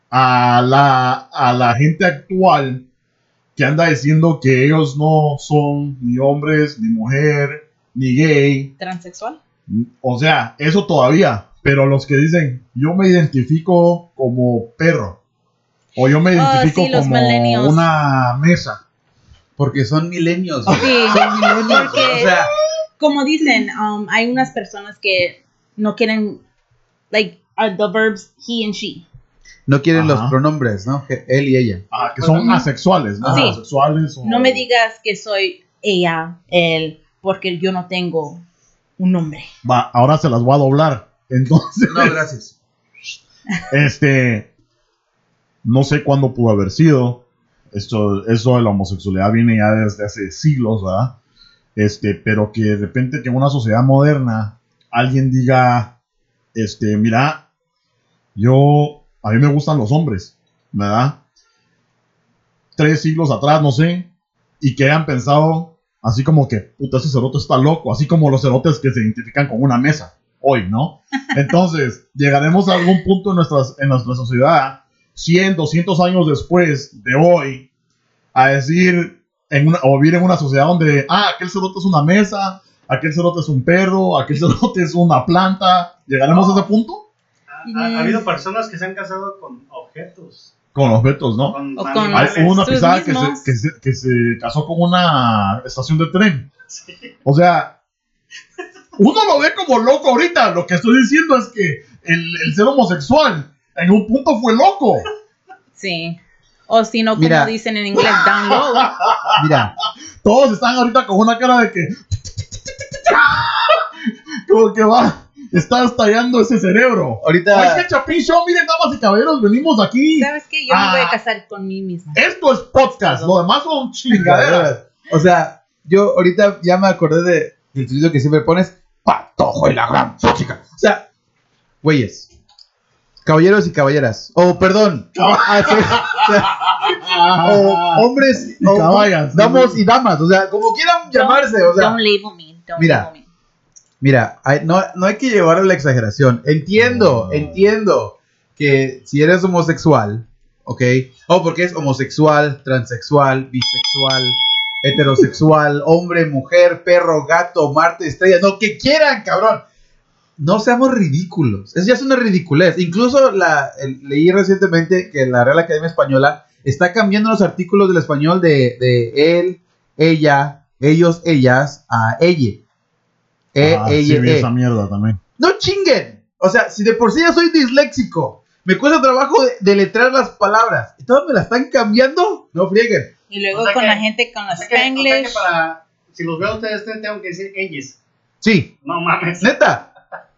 a la, a la gente actual que anda diciendo que ellos no son ni hombres, ni mujer, ni gay? ¿Transexual? O sea, eso todavía. Pero los que dicen, yo me identifico como perro. O yo me Oh, identifico sí, como una mesa. Porque son milenios. Sí, Son milenios. porque- O sea, como dicen, um, hay unas personas que no quieren, like, are the verbs he and she. No quieren los pronombres, ¿no? Que Él y ella. Ah, que son Ujú. asexuales, ¿no? Sí. Asexuales. o- No me digas que soy ella, él, porque yo no tengo un nombre. Va, ahora se las voy a doblar. Entonces, No, gracias. <laughs> este. No sé cuándo pudo haber sido. Esto, eso de la homosexualidad viene ya desde hace siglos, ¿verdad? Este, pero que de repente que en una sociedad moderna alguien diga, este, mira, yo, a mí me gustan los hombres, ¿verdad? Tres siglos atrás, no sé, y que hayan pensado así como que, puta, ese cerote está loco, así como los cerotes que se identifican con una mesa hoy, ¿no? <laughs> Entonces, llegaremos a algún punto en, nuestras, en nuestra sociedad, 100, 200 años después de hoy, a decir, en una, o vivir en una sociedad donde, ah, aquel cerote es una mesa, aquel cerote es un perro, aquel <laughs> cerote es una planta. ¿Llegaremos a ese punto? Ha, ha- ha habido personas que se han casado con objetos. Con los vetos, ¿no? Con O con- Hay, una pisada que se, que, se, que se casó con una estación de tren. O sea, uno lo ve como loco ahorita. Lo que estoy diciendo es que el, el ser homosexual en un punto fue loco. Sí. O si no, como Mira. dicen en inglés, down low. <laughs> Mira, Todos están ahorita con una cara de que. <laughs> Como que va. Está estallando ese cerebro. ahorita. Oye, Chapín Show, miren, damas y caballeros, venimos aquí. ¿Sabes qué? Yo me voy Ah. a casar con mí misma. Esto es podcast, lo demás son <laughs> chingaderas. O sea, yo ahorita ya me acordé de el sonido que siempre pones. Patojo y la gran chica. O sea, güeyes. Caballeros y caballeras. O, perdón. ah, <laughs> o hombres. Y o- caballas. Damos y damas. O sea, como quieran llamarse. O sea, don't label me. Don't mira. label me. Mira, hay- no, no hay que llevar a la exageración. Entiendo, No. entiendo que si eres homosexual, ¿ok? O porque es homosexual, transexual, bisexual, heterosexual, <laughs> hombre, mujer, perro, gato, Marte, estrella, no, que quieran, cabrón. No seamos ridículos. Es ya es una ridiculez. Incluso la, el- leí recientemente que la Real Academia Española está cambiando los artículos del español de, de él, ella, ellos, ellas, a ella. E, Ah, sí, ella, vi e. esa mierda también. No chinguen. O sea, si de por sí ya soy disléxico, me cuesta trabajo de, deletrear las palabras. ¿Y todas me las están cambiando? No frieguen. Y luego O sea con que- la gente con O los sea que- o sea que spanglish. para, si los veo a ustedes, tengo que decir ellos. Sí, No mames. neta.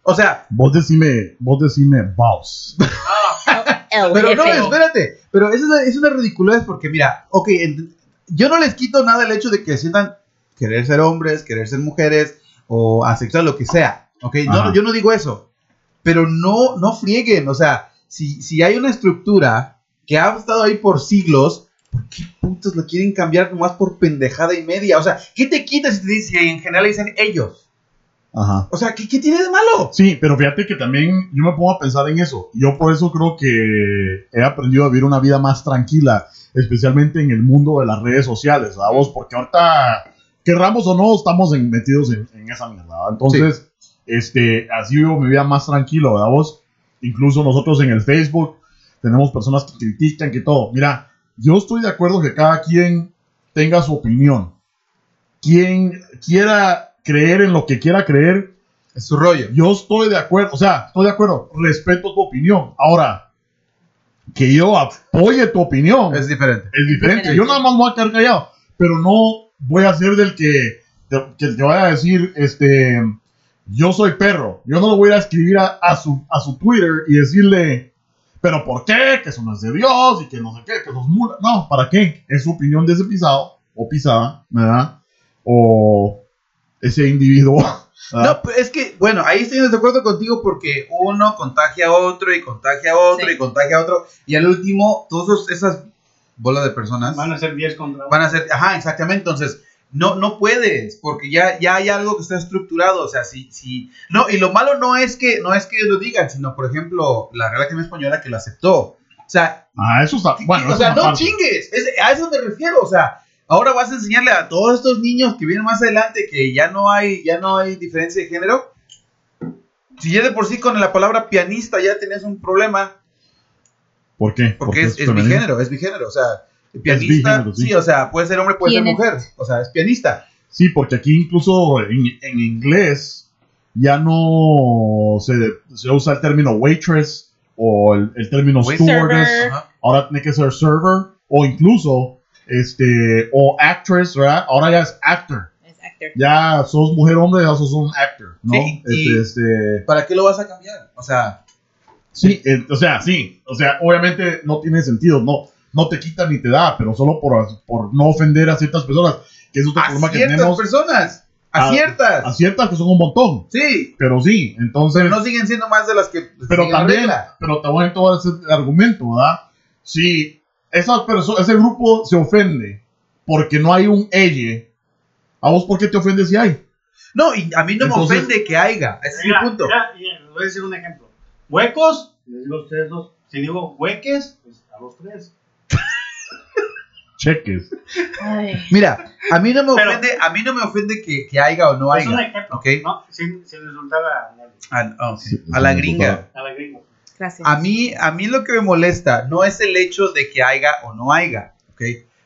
O sea, Vos decime, vos decime, boss. <laughs> pero no, espérate. Pero es una, es una ridiculez porque, mira, ok, yo no les quito nada el hecho de que sientan querer ser hombres, querer ser mujeres o asexual, lo que sea. Ok, no, yo no digo eso. Pero no, no frieguen. O sea, si, si hay una estructura que ha estado ahí por siglos, ¿por qué putos la quieren cambiar nomás por pendejada y media? O sea, ¿qué te quita si te dicen, en general dicen ellos? Ajá. O sea, ¿qué, qué tiene de malo? Sí, pero fíjate que también yo me pongo a pensar en eso. Yo por eso creo que he aprendido a vivir una vida más tranquila, especialmente en el mundo de las redes sociales, ¿verdad vos? Porque ahorita, querramos o no, estamos en- metidos en, en esa mierda, ¿verdad? Entonces, este, así vivo mi vida más tranquilo, ¿verdad vos? Incluso nosotros en el Facebook tenemos personas que critican, que todo. Mira, yo estoy de acuerdo que cada quien tenga su opinión. Quien quiera creer en lo que quiera creer, Es su rollo. yo estoy de acuerdo, o sea, estoy de acuerdo, respeto tu opinión. Ahora, que yo apoye tu opinión Es es, diferente. diferente. diferente. Yo nada más voy a quedar callado, pero no, voy a ser del que, que, que vaya a decir, este, yo soy perro. Yo no lo voy a ir a escribir a, a su, a su Twitter y decirle, pero ¿por qué? Que eso no es de Dios y que no sé qué, que los mula. No, ¿para qué? Es su opinión de ese pisado o pisada, ¿verdad? O ese individuo. <laughs> ¿verdad? No, pero es que, bueno, ahí estoy de acuerdo contigo porque uno contagia a otro y contagia a otro Sí. y contagia a otro. Y al último, todas esas bolas de personas Van a ser 10 contra uno. van a ser, ajá, exactamente. Entonces, no, no puedes, porque ya, ya hay algo que está estructurado. O sea, si, si, no, y lo malo no es que, no es que lo digan, sino, por ejemplo, la Real Academia Española que lo aceptó. O sea, Ah, eso está. Bueno, o sea, no chingues, es- a eso me refiero, o sea, ahora vas a enseñarle a todos estos niños que vienen más adelante que ya no hay, ya no hay diferencia de género. Si ya de por sí con la palabra pianista ya tenés un problema, ¿Por qué? porque es, es bigénero, es bigénero, o sea, pianista, bigénero, sí. sí. o sea, puede ser hombre, puede ser mujer, o sea, es pianista. Sí, porque aquí incluso en, en inglés ya no se, se usa el término waitress o el, el término Wait- stewardess. Server. Ahora tiene que ser server o incluso este o actress, ¿verdad? Ahora ya es actor. Es actor. Ya sos mujer hombre, ya sos un actor, ¿no? Sí, y- Este, este, ¿Para qué lo vas a cambiar? O sea, sí, eh, o sea, sí, o sea, obviamente no tiene sentido, no, no te quita ni te da, pero solo por, por no ofender a ciertas personas, que es otro a problema que ciertas tenemos, personas, a, A- ciertas, a ciertas que son un montón, sí, pero sí, entonces, pero no siguen siendo más de las que pero también, regla. pero te voy a tomar ese argumento, ¿verdad? Si esa persona, ese grupo se ofende porque no hay un ella, ¿a vos por qué te ofendes si hay? No, y a mí no Entonces- me ofende que haya, ese es Mira, mi punto. mira, voy a decir un ejemplo. Huecos, les digo a ustedes dos. Si digo hueques, pues a los tres. Cheques. Ay. Mira, a mí no me Pero- ofende, a mí no me ofende que, que haya o no es un haya. ejemplo, Ok. ¿no? Sin, sin insultar a nadie, A, oh, Sí, a la gringa. a la gringa. Gracias. A mí, a mí lo que me molesta no es el hecho de que haya o no haya, ¿ok?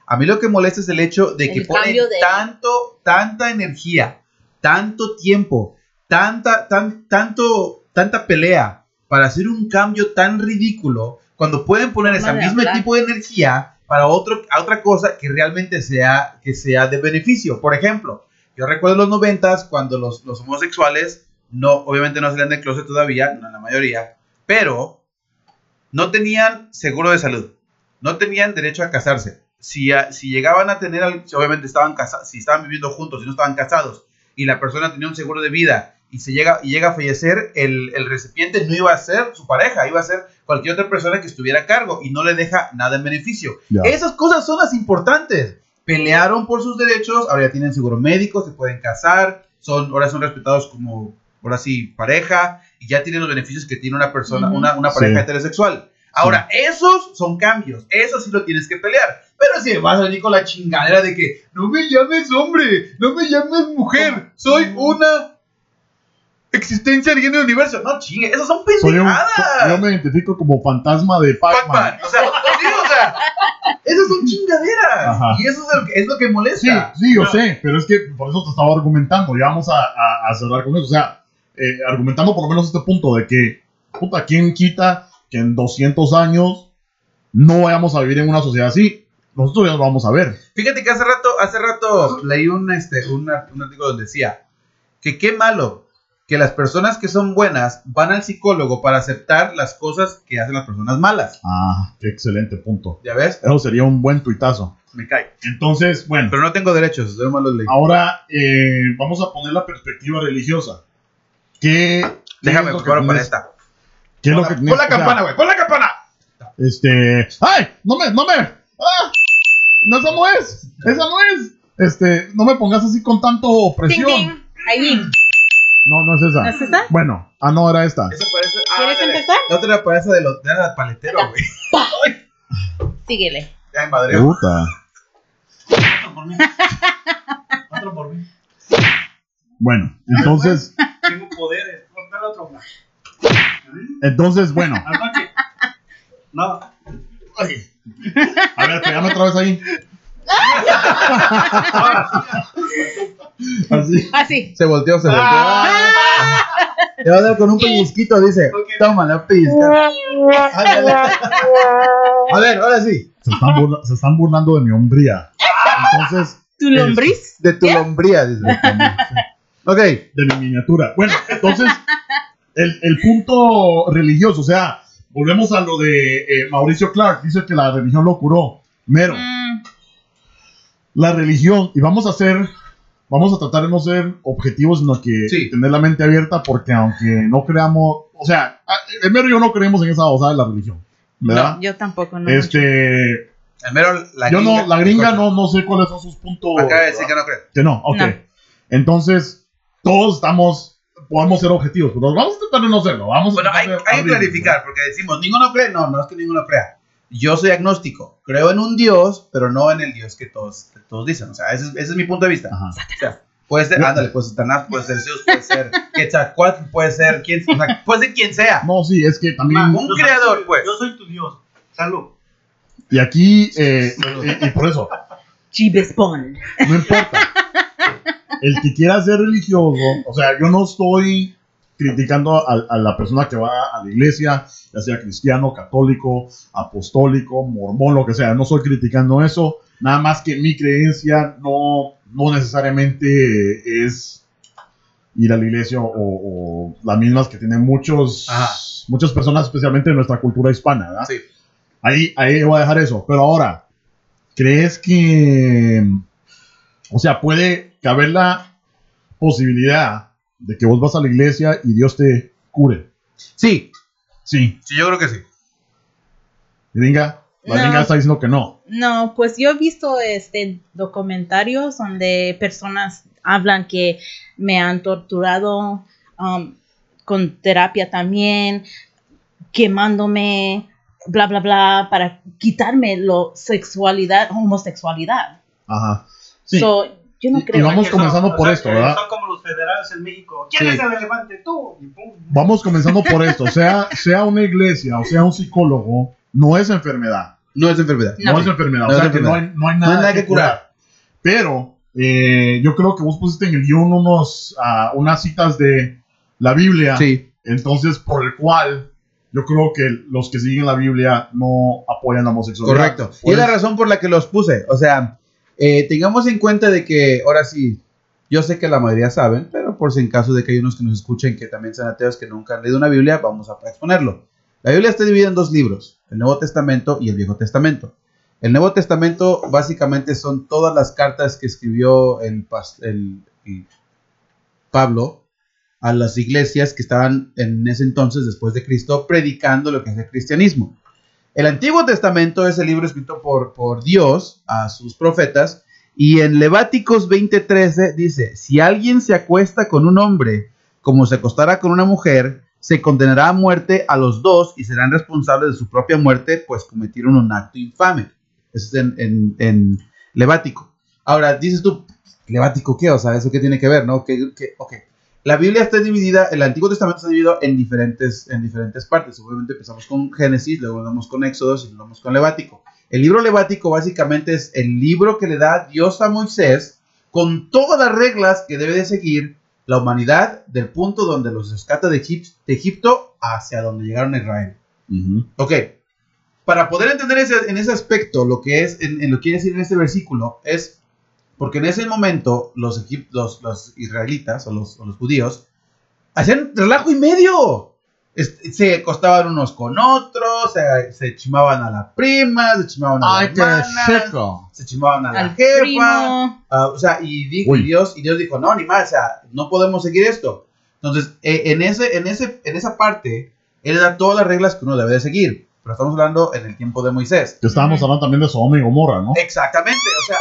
A mí lo que molesta es el hecho de que ponen cambio de- tanto, tanta energía, tanto tiempo, tanta, tan, tanto, tanta pelea para hacer un cambio tan ridículo cuando pueden poner ese mismo tipo de energía para otro, a otra cosa que realmente sea, que sea de beneficio. Por ejemplo, yo recuerdo los noventas cuando los, los homosexuales no, obviamente no salían de closet todavía, no la mayoría, pero no tenían seguro de salud, no tenían derecho a casarse. Si, a- si llegaban a tener, si obviamente estaban casados, si estaban viviendo juntos y no estaban casados, y la persona tenía un seguro de vida y se llega y llega a fallecer, el, el recipiente no iba a ser su pareja, iba a ser cualquier otra persona que estuviera a cargo y no le deja nada en beneficio. Ya. Esas cosas son las importantes. Pelearon por sus derechos, ahora ya tienen seguro médico, se pueden casar, son, ahora son respetados como, ahora sí, pareja, y ya tienen los beneficios que tiene una persona, una, una pareja Sí. heterosexual. Ahora, esos son cambios, eso sí lo tienes que pelear. Pero si vas a venir con la chingadera de que no me llames hombre, no me llames mujer, soy una existencia alguien del universo. No chingue, esas son Soy un, pendejadas. yo me identifico como fantasma de Pac-Man. O sea, <laughs> sí, o sea, esas son chingaderas. Ajá. Y eso es lo que, es lo que Sí, molesta. sí, yo No. sé, pero es que por eso te estaba argumentando. Ya vamos a, a- a cerrar con eso. O sea, eh, argumentando por lo menos este punto de que, puta, ¿quién quita que en 200 años no vayamos a vivir en una sociedad así? Nosotros ya lo vamos a ver. Fíjate que hace rato, hace rato leí un, este, un, un artículo donde decía que qué malo que las personas que son buenas van al psicólogo para aceptar las cosas que hacen las personas malas. Ah, qué excelente punto. ¿Ya ves? Eso sería un buen tuitazo. Me cae. Entonces, bueno, Pero no tengo derechos, nomás los leí. ahora eh, vamos a poner la perspectiva religiosa. ¿Qué, qué Déjame, por favor, para esta. ¿Qué es Pon lo la, que pon la campana, güey, pon la campana. Este. ¡Ay! ¡No me! ¡No me! ¡Ah! No, esa no es. Esa no es. Este, no me pongas así con tanto presión. Ahí. No, no es esa. ¿No es esa? Bueno, ah, no, era esta. Eso parece. ah, ¿Quieres dale. empezar? La otra era parece de los de la paletero, güey. <laughs> Síguele. Ya en madreo. Puta. Otro por mí. Otro por mí. Bueno, entonces, Tengo poderes. Dale otro más. entonces, bueno. Al. No. A ver, pegame otra vez ahí. Así. Así. Se volteó, se volteó. Ah. Le va a dar con un pellizquito, dice. Ok. Toma, la pellizca. A ver, ahora sí. Se están, burla- se están burlando de mi hombría. Entonces, ¿Tu lombriz? De tu ¿Ya? lombría, dice. ok. de mi miniatura. Bueno, entonces, el, el punto religioso, o sea, volvemos a lo de eh, Mauricio Clark, dice que la religión lo curó. Mero, Mm, la religión, y vamos a hacer, vamos a tratar de no ser objetivos, sino que Sí. tener la mente abierta, porque aunque no creamos, o sea, el Mero y yo no creemos en esa osada de la religión, ¿verdad? yo tampoco, no. este, El mero, la yo no, la gringa no, no sé cuáles son sus puntos. Acaba de decir que no cree. Que no, ok. No. Entonces, todos estamos, podemos ser objetivos, pero vamos a tratar de no serlo. Vamos Bueno, a hay, hay que clarificar, porque decimos, ninguno cree. No, no es que ninguno crea. Yo soy agnóstico. Creo en un Dios, pero no en el Dios que todos, que todos dicen. O sea, ese es, ese es mi punto de vista. Ajá. O sea, puede ser, ándale, puede ser Satanás, puede ser Zeus, puede ser Quetzalcoatl, puede ser quien, o sea, puede ser quien sea. No, sí, es que también. Un Yo soy creador, tu- pues. Yo soy tu Dios. Salud. Y aquí, eh, y, y por eso, Chibespon. no importa. El que quiera ser religioso, o sea, yo no estoy criticando a, a la persona que va a la iglesia, ya sea cristiano, católico, apostólico, mormón, lo que sea. No estoy criticando eso. Nada más que mi creencia no, no necesariamente es ir a la iglesia o, o las mismas que tienen muchos, Ajá. muchas personas, especialmente en nuestra cultura hispana. ¿verdad? Sí. Ahí, ahí voy a dejar eso. Pero ahora, ¿crees que, o sea, puede caber la posibilidad de que vos vas a la iglesia y Dios te cure? Sí, Sí. sí, yo creo que sí. Gringa, la No. gringa está diciendo que no. No, pues yo he visto este documentarios donde personas hablan que me han torturado um, con terapia también, quemándome, bla bla bla, para quitarme la sexualidad, homosexualidad. Ajá. Sí. So, yo no Y- vamos Que comenzando por esto, ¿verdad? Son como los federales en México. ¿Quién Sí. es el elefante? Tú. Vamos comenzando por esto. Sea, sea una iglesia o sea un psicólogo, no es enfermedad. No es enfermedad. No, No. es enfermedad. No o sea es que no hay, no hay nada, que curar. Pero eh, yo creo que vos pusiste en el guion unos, ah, unas citas de la Biblia. Sí. Entonces, por el cual yo creo que los que siguen la Biblia no apoyan la homosexualidad. Correcto. Y es la eso- razón por la que los puse. O sea, eh, tengamos en cuenta de que, ahora sí, yo sé que la mayoría saben, pero por si en caso de que hay unos que nos escuchen que también sean ateos que nunca han leído una Biblia, vamos a exponerlo. La Biblia está dividida en dos libros, el Nuevo Testamento y el Viejo Testamento. El Nuevo Testamento básicamente son todas las cartas que escribió el- el Pablo a las iglesias que estaban en ese entonces, después de Cristo, predicando lo que es el cristianismo. El Antiguo Testamento es el libro escrito por, por Dios a sus profetas y en Leváticos 20:13 dice, si alguien se acuesta con un hombre como se acostara con una mujer, se condenará a muerte a los dos y serán responsables de su propia muerte, pues cometieron un acto infame. Eso es en, en- en Levático. Ahora, dices tú, ¿Levático qué? O sea, ¿eso qué tiene que ver? ¿No? ¿Qué, qué? Ok. La Biblia está dividida, el Antiguo Testamento está dividido en diferentes, en diferentes partes. Obviamente empezamos con Génesis, luego vamos con Éxodos y luego vamos con Levático. El libro Levático básicamente es el libro que le da Dios a Moisés con todas las reglas que debe de seguir la humanidad del punto donde los rescata de, Egip- de Egipto hacia donde llegaron a Israel. Ujú. Ok, para poder entender ese, en ese aspecto lo que es, en, en lo que quiere decir en este versículo, es porque en ese momento los, egip- los, los israelitas o los, o los judíos hacían relajo y medio. Est- se acostaban unos con otros, se, se chimaban a la prima, se chimaban a Ay, la hermana, se chimaban a la Al jefa. Ah, o sea, y, dijo, y Dios, y Dios dijo, no, ni más, o sea, no podemos seguir esto. Entonces, eh, en, ese, en, ese, en esa parte, Él da todas las reglas que uno debe de seguir. Pero estamos hablando en el tiempo de Moisés. Que estábamos hablando también de Sodoma y Gomorra, ¿no? Exactamente, o sea,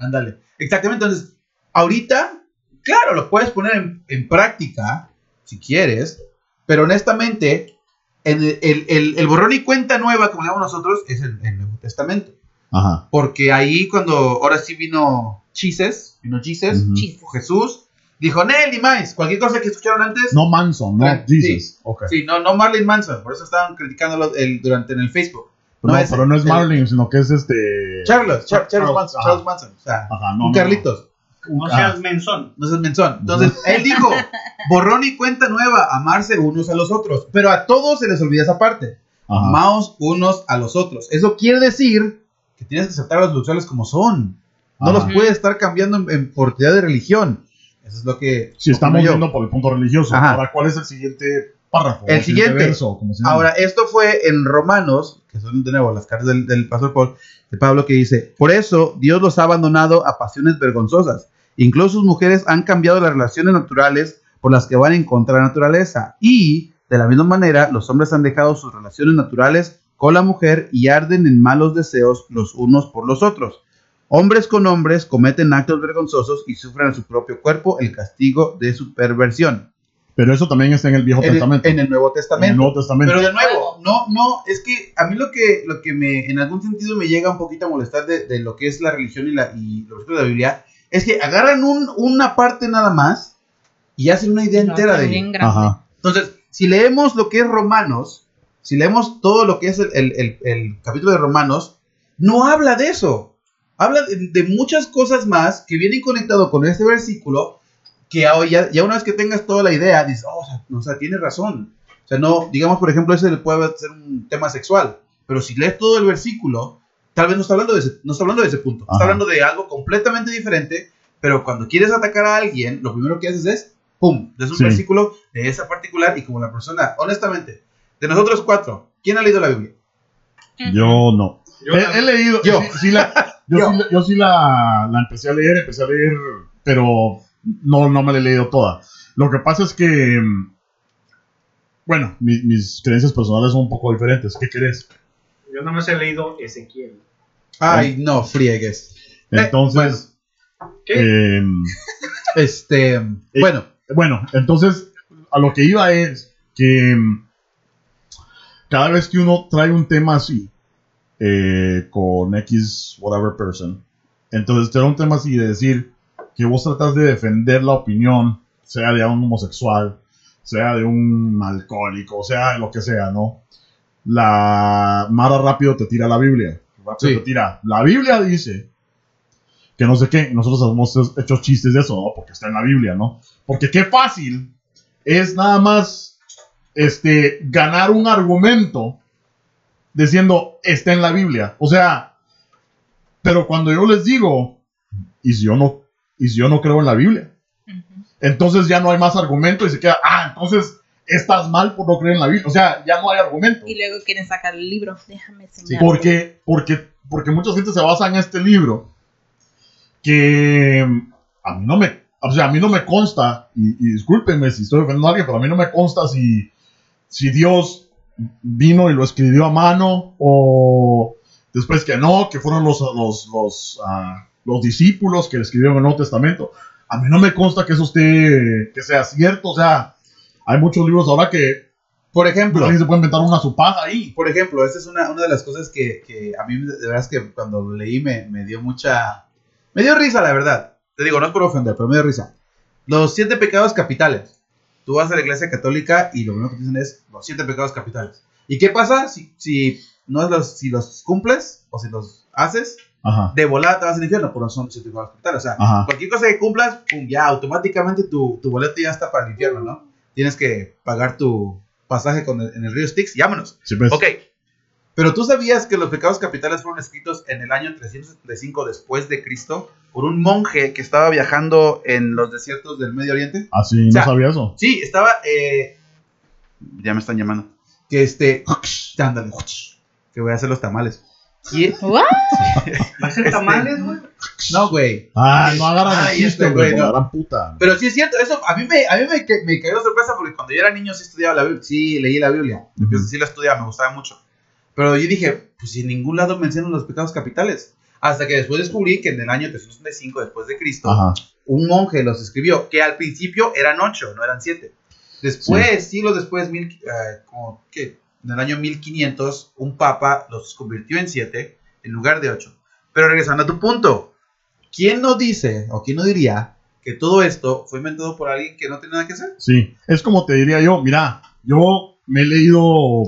ándale. Exactamente, entonces, ahorita, claro, lo puedes poner en, en práctica, si quieres, pero honestamente, en el, el- el- el borrón y cuenta nueva, como le llamamos nosotros, es el, el Nuevo Testamento. Ajá. Porque ahí cuando ahora sí vino Chises, vino Jesus, Ujú. Chis. Jesús, dijo, Nel y más, cualquier cosa que escucharon antes. No Manson, no Sí. Jesus. Ok. Sí, no, no Marlene Manson, por eso estaban criticándolo el, durante en el Facebook. No, es- pero no es el- Marlin, sino que es este. Charles, Char- Charles, Charles, Manson, ajá. Charles Manson, o sea, Ajá, no. un no, Carlitos, No Ah. seas menzón. no seas menzón. Entonces, él dijo, <laughs> borrón y cuenta nueva, amarse unos a los otros, pero a todos se les olvida esa parte. Ajá. Amaos unos a los otros. Eso quiere decir que tienes que aceptar a los luchadores como son. No Ajá. los puede estar cambiando en, en por de religión. Eso es lo que. Si estamos yo. viendo por el punto religioso. Ajá. Ahora, ¿cuál es el siguiente párrafo? El siguiente. verso, como se llama? Ahora, esto fue en Romanos, que son de nuevo las cartas del, del pastor Paul, de Pablo, que dice: Por eso Dios los ha abandonado a pasiones vergonzosas. Incluso sus mujeres han cambiado las relaciones naturales por las que van en contra de la naturaleza. Y, de la misma manera, los hombres han dejado sus relaciones naturales con la mujer y arden en malos deseos los unos por los otros. Hombres con hombres cometen actos vergonzosos y sufren en su propio cuerpo el castigo de su perversión. Pero eso también está en el Viejo En el, Testamento. en el Nuevo En el Testamento. Nuevo Testamento. Pero de nuevo, no, no, es que a mí lo que, lo que me, en algún sentido me llega un poquito a molestar de, de lo que es la religión y, la, y los versículos de la Biblia, es que agarran un- una parte nada más y hacen una idea No, entera de. Ajá. Entonces, si leemos lo que es Romanos, si leemos todo lo que es el, el- el- el capítulo de Romanos, no habla de eso. Habla de, de muchas cosas más que vienen conectado con este versículo, que ahora ya, ya una vez que tengas toda la idea, dices, oh, o sea, no, o sea, tiene razón. O sea, no, digamos, por ejemplo, ese puede ser un tema sexual, pero si lees todo el versículo, tal vez no está hablando de ese, no está hablando de ese punto, Ajá. está hablando de algo completamente diferente, pero cuando quieres atacar a alguien, lo primero que haces es, ¡pum!, es un Sí. versículo de esa particular y como la persona, honestamente, de nosotros cuatro, ¿quién ha leído la Biblia? Yo no. Yo he, leído. Yo. Sí, sí la, yo, Yo. sí, la- yo sí la, la empecé a leer, empecé a leer, pero no, no me la he leído toda. Lo que pasa es que. mm, Bueno, mi- mis creencias personales son un poco diferentes. ¿Qué crees? Yo nada más he leído Ezequiel. Ay, no, friegues. Eh, Entonces. ¿Qué? em, <laughs> Este, bueno, Bueno, entonces a lo que iba es que mm, cada vez que uno trae un tema así eh, con X whatever person, entonces trae un tema así de decir que vos tratas de defender la opinión, sea de un homosexual, sea de un alcohólico, sea de lo que sea, ¿no? La Mara rápido te tira la Biblia. Rápido Sí. te tira. La Biblia dice que no sé qué. Nosotros hemos hecho chistes de eso, ¿no? Porque está en la Biblia, ¿no? Porque qué fácil es nada más este, ganar un argumento diciendo está en la Biblia. O sea, pero cuando yo les digo, ¿y si yo no, y si yo no creo en la Biblia? Entonces ya no hay más argumento y se queda, ah, entonces estás mal por no creer en la Biblia. O sea, ya no hay argumento. Y luego quieren sacar el libro. Déjame Sí, enseñar. Porque, porque, porque mucha gente se basa en este libro que a mí no me, o sea, a mí no me consta, y, y discúlpenme si estoy ofendiendo a alguien, pero a mí no me consta si, si Dios vino y lo escribió a mano o después que no, que fueron los, los, los, ah, los discípulos que le escribieron el Nuevo Testamento. A mí no me consta que eso esté, que sea cierto, o sea, hay muchos libros ahora que por ejemplo, se puede inventar una su paja ahí. por ejemplo, esta es una, una de las cosas que, que a mí de verdad es que cuando lo leí me, me dio mucha... Me dio risa, la verdad. Te digo, no es por ofender, pero me dio risa. Los siete pecados capitales. Tú vas a la iglesia católica y lo primero que te dicen es los siete pecados capitales. ¿Y qué pasa si, si, no los, si los cumples o si los haces? Ajá, De volada te vas al infierno, pero no son siete pecados capitales. O sea, ajá. cualquier cosa que cumplas, pum, ya automáticamente tu, tu boleto ya está para el infierno, ¿no? Tienes que pagar tu pasaje con el- en el río Styx y vámonos. Sí, pues. Ok, pero tú sabías que los pecados capitales fueron escritos en el año 375 después de Cristo por un monje que estaba viajando en los desiertos del Medio Oriente. O sea, no sabía eso. Sí, estaba. eh, ya me están llamando. Que este. <clears throat> Ándale. Que voy a hacer los tamales. Y- <laughs> ¿What? ¿Va a ser Este- tamales, güey? no, güey. Ah, no agarran Ay, el chiste, este güey. güey, No no. agarran puta. Pero sí es cierto, eso a mí me, a mí me, me cayó sorpresa porque cuando yo era niño sí estudiaba la Biblia, sí leí la Biblia, Ujú. sí la estudiaba, me gustaba mucho. Pero yo dije, pues en ningún lado mencionan los pecados capitales. Hasta que después descubrí que en el año 365 después de Cristo, Ajá. un monje los escribió, que al principio eran ocho, no eran siete. Después, siglos después, mil, eh, como que en el año 1500, un papa los convirtió en siete en lugar de ocho. Pero regresando a tu punto, ¿quién no dice o quién no diría que todo esto fue inventado por alguien que no tiene nada que hacer? Sí, es como te diría yo, mira, yo me he leído,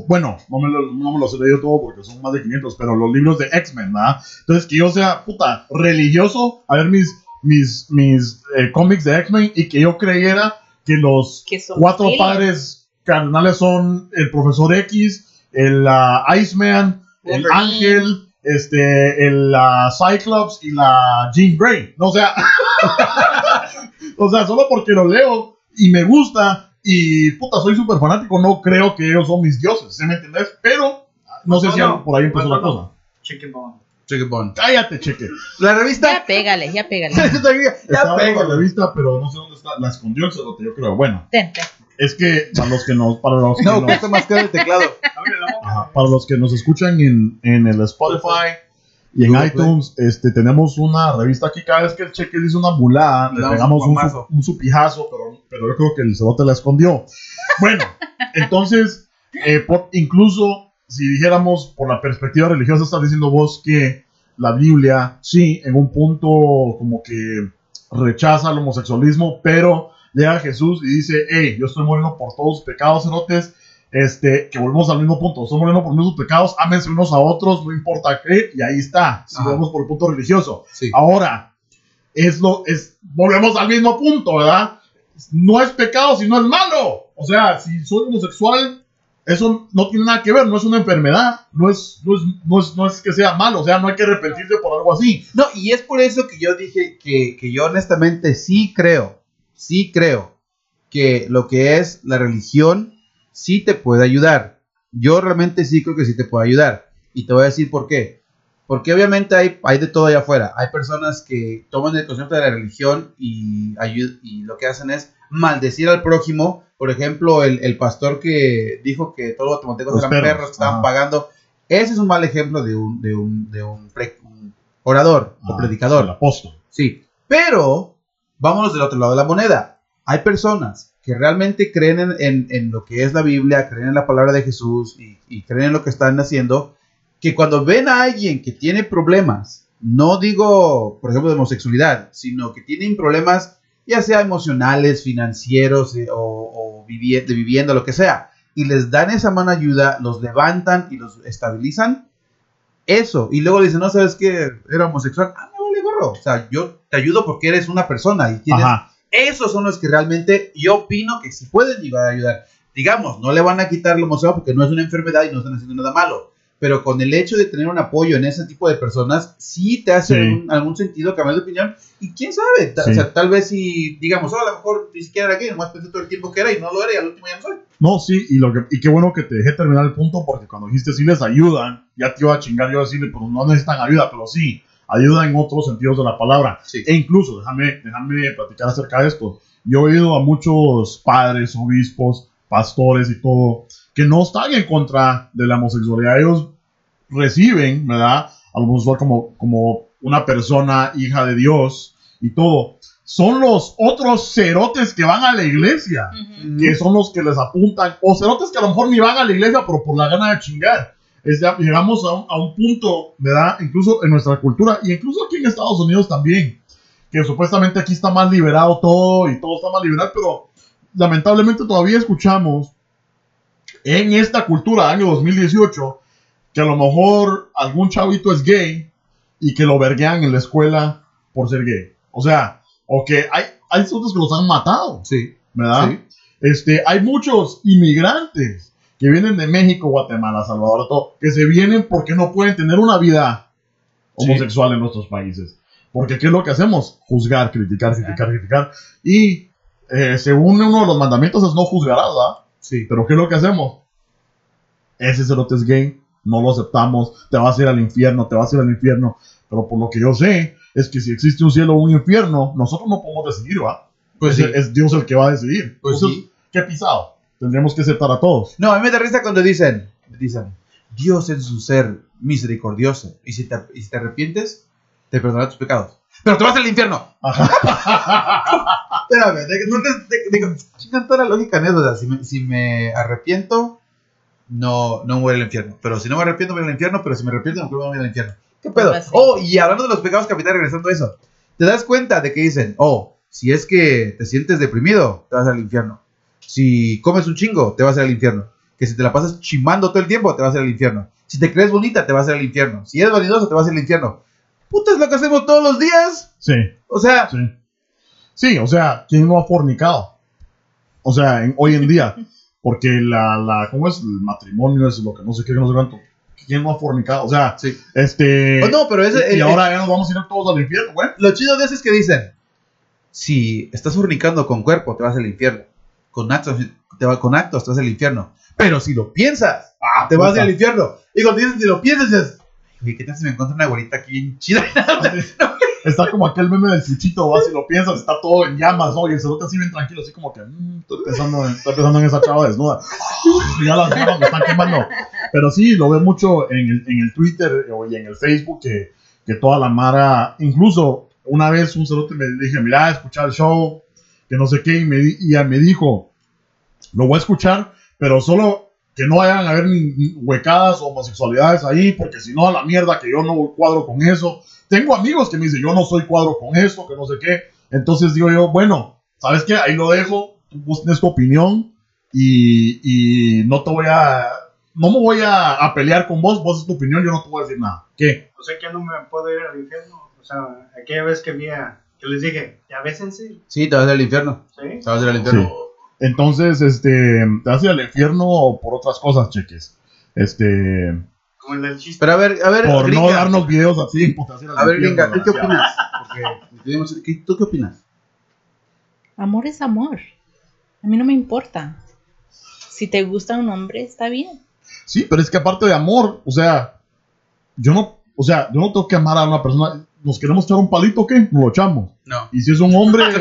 bueno, no me, lo- no me los he leído todo porque son más de 500, pero los libros de X-Men, ¿verdad? Entonces, que yo sea, puta, religioso, a ver mis, mis, mis eh, cómics de X-Men y que yo creyera que los cuatro padres carnales son el profesor X, el ah, Iceman, el ángel, este, el, la Cyclops y la Jean Grey. No, o sea, <laughs> o sea, solo porque lo leo y me gusta y puta, soy súper fanático, no creo que ellos son mis dioses, ¿sí me entendés? Pero no sé si No, no. por ahí empezó No, la no. cosa. Chicken bone. Chicken Bone. Cállate, cheque. La revista. Ya pégale, ya pégale. <laughs> ya Estaba en pega. la revista, pero no sé dónde está. La escondió el cerote, yo creo. Bueno, Ten, ten. Es que para los que nos, para los que No, nos- cuesta más caro el teclado. Ajá, para los que nos escuchan en, en el Spotify y en Google Play. iTunes, este, tenemos una revista aquí. Cada vez que el cheque dice una mulada, Le pegamos un un, supijazo, pero, pero yo creo que el cerote la escondió. Bueno, <laughs> entonces, eh, por- incluso si dijéramos por la perspectiva religiosa, estás diciendo vos que la Biblia, sí, en un punto como que rechaza el homosexualismo, pero llega Jesús y dice, hey, yo estoy muriendo por todos los pecados, cerotes, este, que volvemos al mismo punto, estoy muriendo por nuestros pecados, ámense unos a otros, no importa qué, y ahí está, si Ajá. vemos por el punto religioso. Sí. Ahora, es lo, es, volvemos al mismo punto, ¿verdad? No es pecado si no es malo. O sea, si soy homosexual, eso no tiene nada que ver, no es una enfermedad, no es, no es, no es, no es que sea malo, o sea, no hay que arrepentirse por algo así. No, y es por eso que yo dije que, que yo honestamente sí creo, sí creo que lo que es la religión sí te puede ayudar. Yo realmente sí creo que sí te puede ayudar. Y te voy a decir por qué. Porque obviamente hay, hay de todo allá afuera. Hay personas que toman el concepto de la religión y, lo que hacen es maldecir al prójimo. Por ejemplo, el, el pastor que dijo que todos los guatemaltecos eran perros, perros, que estaban ajá. pagando. Ese es un mal ejemplo de un, de un, de un, pre- un orador o Ah, predicador. El apóstol. Sí, pero vámonos del otro lado de la moneda. Hay personas que realmente creen en, en- lo que es la Biblia, creen en la palabra de Jesús y, creen en lo que están haciendo, que cuando ven a alguien que tiene problemas, no digo, por ejemplo, de homosexualidad, sino que tienen problemas ya sea emocionales, financieros eh, o, o de vivienda, lo que sea, y les dan esa mano ayuda, los levantan y los estabilizan, eso, y luego le dicen, no, ¿sabes qué? Era homosexual, ah, gorro, o sea, yo te ayudo porque eres una persona y tienes Ajá. esos son los que realmente yo opino que sí pueden llegar a ayudar. Digamos, no le van a quitar la emoción porque no es una enfermedad y no están haciendo nada malo. Pero con el hecho de tener un apoyo en ese tipo de personas, sí te hace Sí. algún, algún sentido cambiar de opinión. Y quién sabe, Ta- Sí. o sea, tal vez si, digamos, oh, a lo mejor ni siquiera era gay, nomás pensé todo el tiempo que era y no lo era y al último ya no soy. No, sí, y, lo que, y qué bueno que te dejé terminar el punto, porque cuando dijiste sí les ayudan, ya te iba a chingar yo a decirle, pero no necesitan ayuda, pero sí, ayuda en otros sentidos de la palabra. Sí. E incluso, déjame, déjame platicar acerca de esto. Yo he oído a muchos padres, obispos, pastores y todo, que no están en contra de la homosexualidad. Ellos reciben, ¿verdad? A lo mejor como, como una persona hija de Dios y todo. Son los otros cerotes que van a la iglesia Ujú. que son los que les apuntan, o cerotes que a lo mejor ni van a la iglesia, pero por la gana de chingar. Es llegamos a un, a un punto, ¿verdad? Incluso en nuestra cultura, y incluso aquí en Estados Unidos también, que supuestamente aquí está más liberado todo y todo está más liberal, pero lamentablemente todavía escuchamos en esta cultura, año 2018, que a lo mejor algún chavito es gay y que lo verguean en la escuela por ser gay. O sea, o que hay, hay cerotes que los han matado. Sí, ¿verdad? Sí. Este, hay muchos inmigrantes que vienen de México, Guatemala, Salvador, todo, que se vienen porque no pueden tener una vida homosexual en nuestros países. Porque ¿qué es lo que hacemos? Juzgar, criticar, criticar, criticar. Y eh, según uno de los mandamientos es no juzgarás, ¿verdad? sí. Pero ¿qué es lo que hacemos? Ese cerote es gay, no lo aceptamos, te vas a ir al infierno, te vas a ir al infierno. Pero por lo que yo sé, es que si existe un cielo o un infierno, nosotros no podemos decidir, ¿va? Pues es, sí. es Dios el que va a decidir. Pues Entonces, sí. ¿qué pisado? Tendríamos que aceptar a todos. No, a mí me da risa cuando dicen, dicen, Dios es un ser misericordioso y si te, y si te arrepientes, te perdonará tus pecados. Pero te vas al infierno. <laughs> Espérame, no te- digo, chinga toda la lógica en eso. O sea, si me, si me arrepiento, no, no voy al infierno. Pero si no me arrepiento, voy al infierno. Pero si me arrepiento, no voy al infierno. ¿Qué pedo? Oh, y hablando de los pecados capitales, regresando a eso, te das cuenta de que dicen, oh, si es que te sientes deprimido, te vas al infierno. Si comes un chingo, te vas al infierno. Que si te la pasas chimando todo el tiempo, te vas al infierno. Si te crees bonita, te vas al infierno. Si eres vanidoso, te vas al infierno. Puta, es lo que hacemos todos los días. Sí, O sea, sí. Sí, o sea, ¿quién no ha fornicado? O sea, en- hoy en día. Porque la, la, ¿cómo es? El matrimonio es lo que no sé qué, no sé cuánto. ¿quién no ha fornicado? O sea, Sí. este. Oh, no, pero ese, y el- ahora ya nos vamos a ir todos al infierno, güey. Lo chido de eso es que dicen, si estás fornicando con cuerpo, te vas al infierno. Con actos, te va, con actos te vas al infierno. Pero si lo piensas, Ah, te vas al infierno. Y cuando dices, si lo piensas, dices, oye, ¿qué tal si me encuentro una güerita aquí bien chida? <laughs> Está como aquel meme del chuchito, ¿va? si lo piensas, está todo en llamas, ¿no? Y el cerote así bien tranquilo, así como que, mm, estoy, pensando en, estoy pensando en esa chava desnuda. Ya las llamas me están quemando. Pero sí, lo veo mucho en el, en el Twitter o y en el Facebook, que, que toda la mara, incluso una vez un cerote me dije, mira, escuchar el show, que no sé qué, y, me, y me dijo, lo voy a escuchar, pero solo que no vayan a haber ni, huecadas o homosexualidades ahí, porque si no, a la mierda, que yo no cuadro con eso. Tengo amigos que me dicen, yo no soy cuadro con esto, que no sé qué. Entonces digo yo, bueno, ¿sabes qué? Ahí lo dejo, tú tenés tu opinión y, y no te voy a... No me voy a, pelear con vos, vos es tu opinión, yo no te voy a decir nada. ¿Qué? O sea que no me puedo ir al infierno. O sea, aquella vez que vi que les dije, ya bésense, Sí, te vas al infierno. ¿sí? Te vas al infierno. Sí. Entonces, este, te vas a ir al infierno por otras cosas, cheques. Este, Como el del chiste. Pero a ver, a ver, por no darnos videos así, pues, te vas ir al A ver, gringa, ¿tú qué opinas? Porque tenemos- ¿qué- ¿tú qué opinas? Amor es amor. A mí no me importa. Si te gusta un hombre, está bien. Sí, pero es que aparte de amor, o sea, yo no, o sea, yo no tengo que amar a una persona. ¿Nos queremos echar un palito o qué? Nos lo echamos. No. Y si es un hombre. <laughs> Se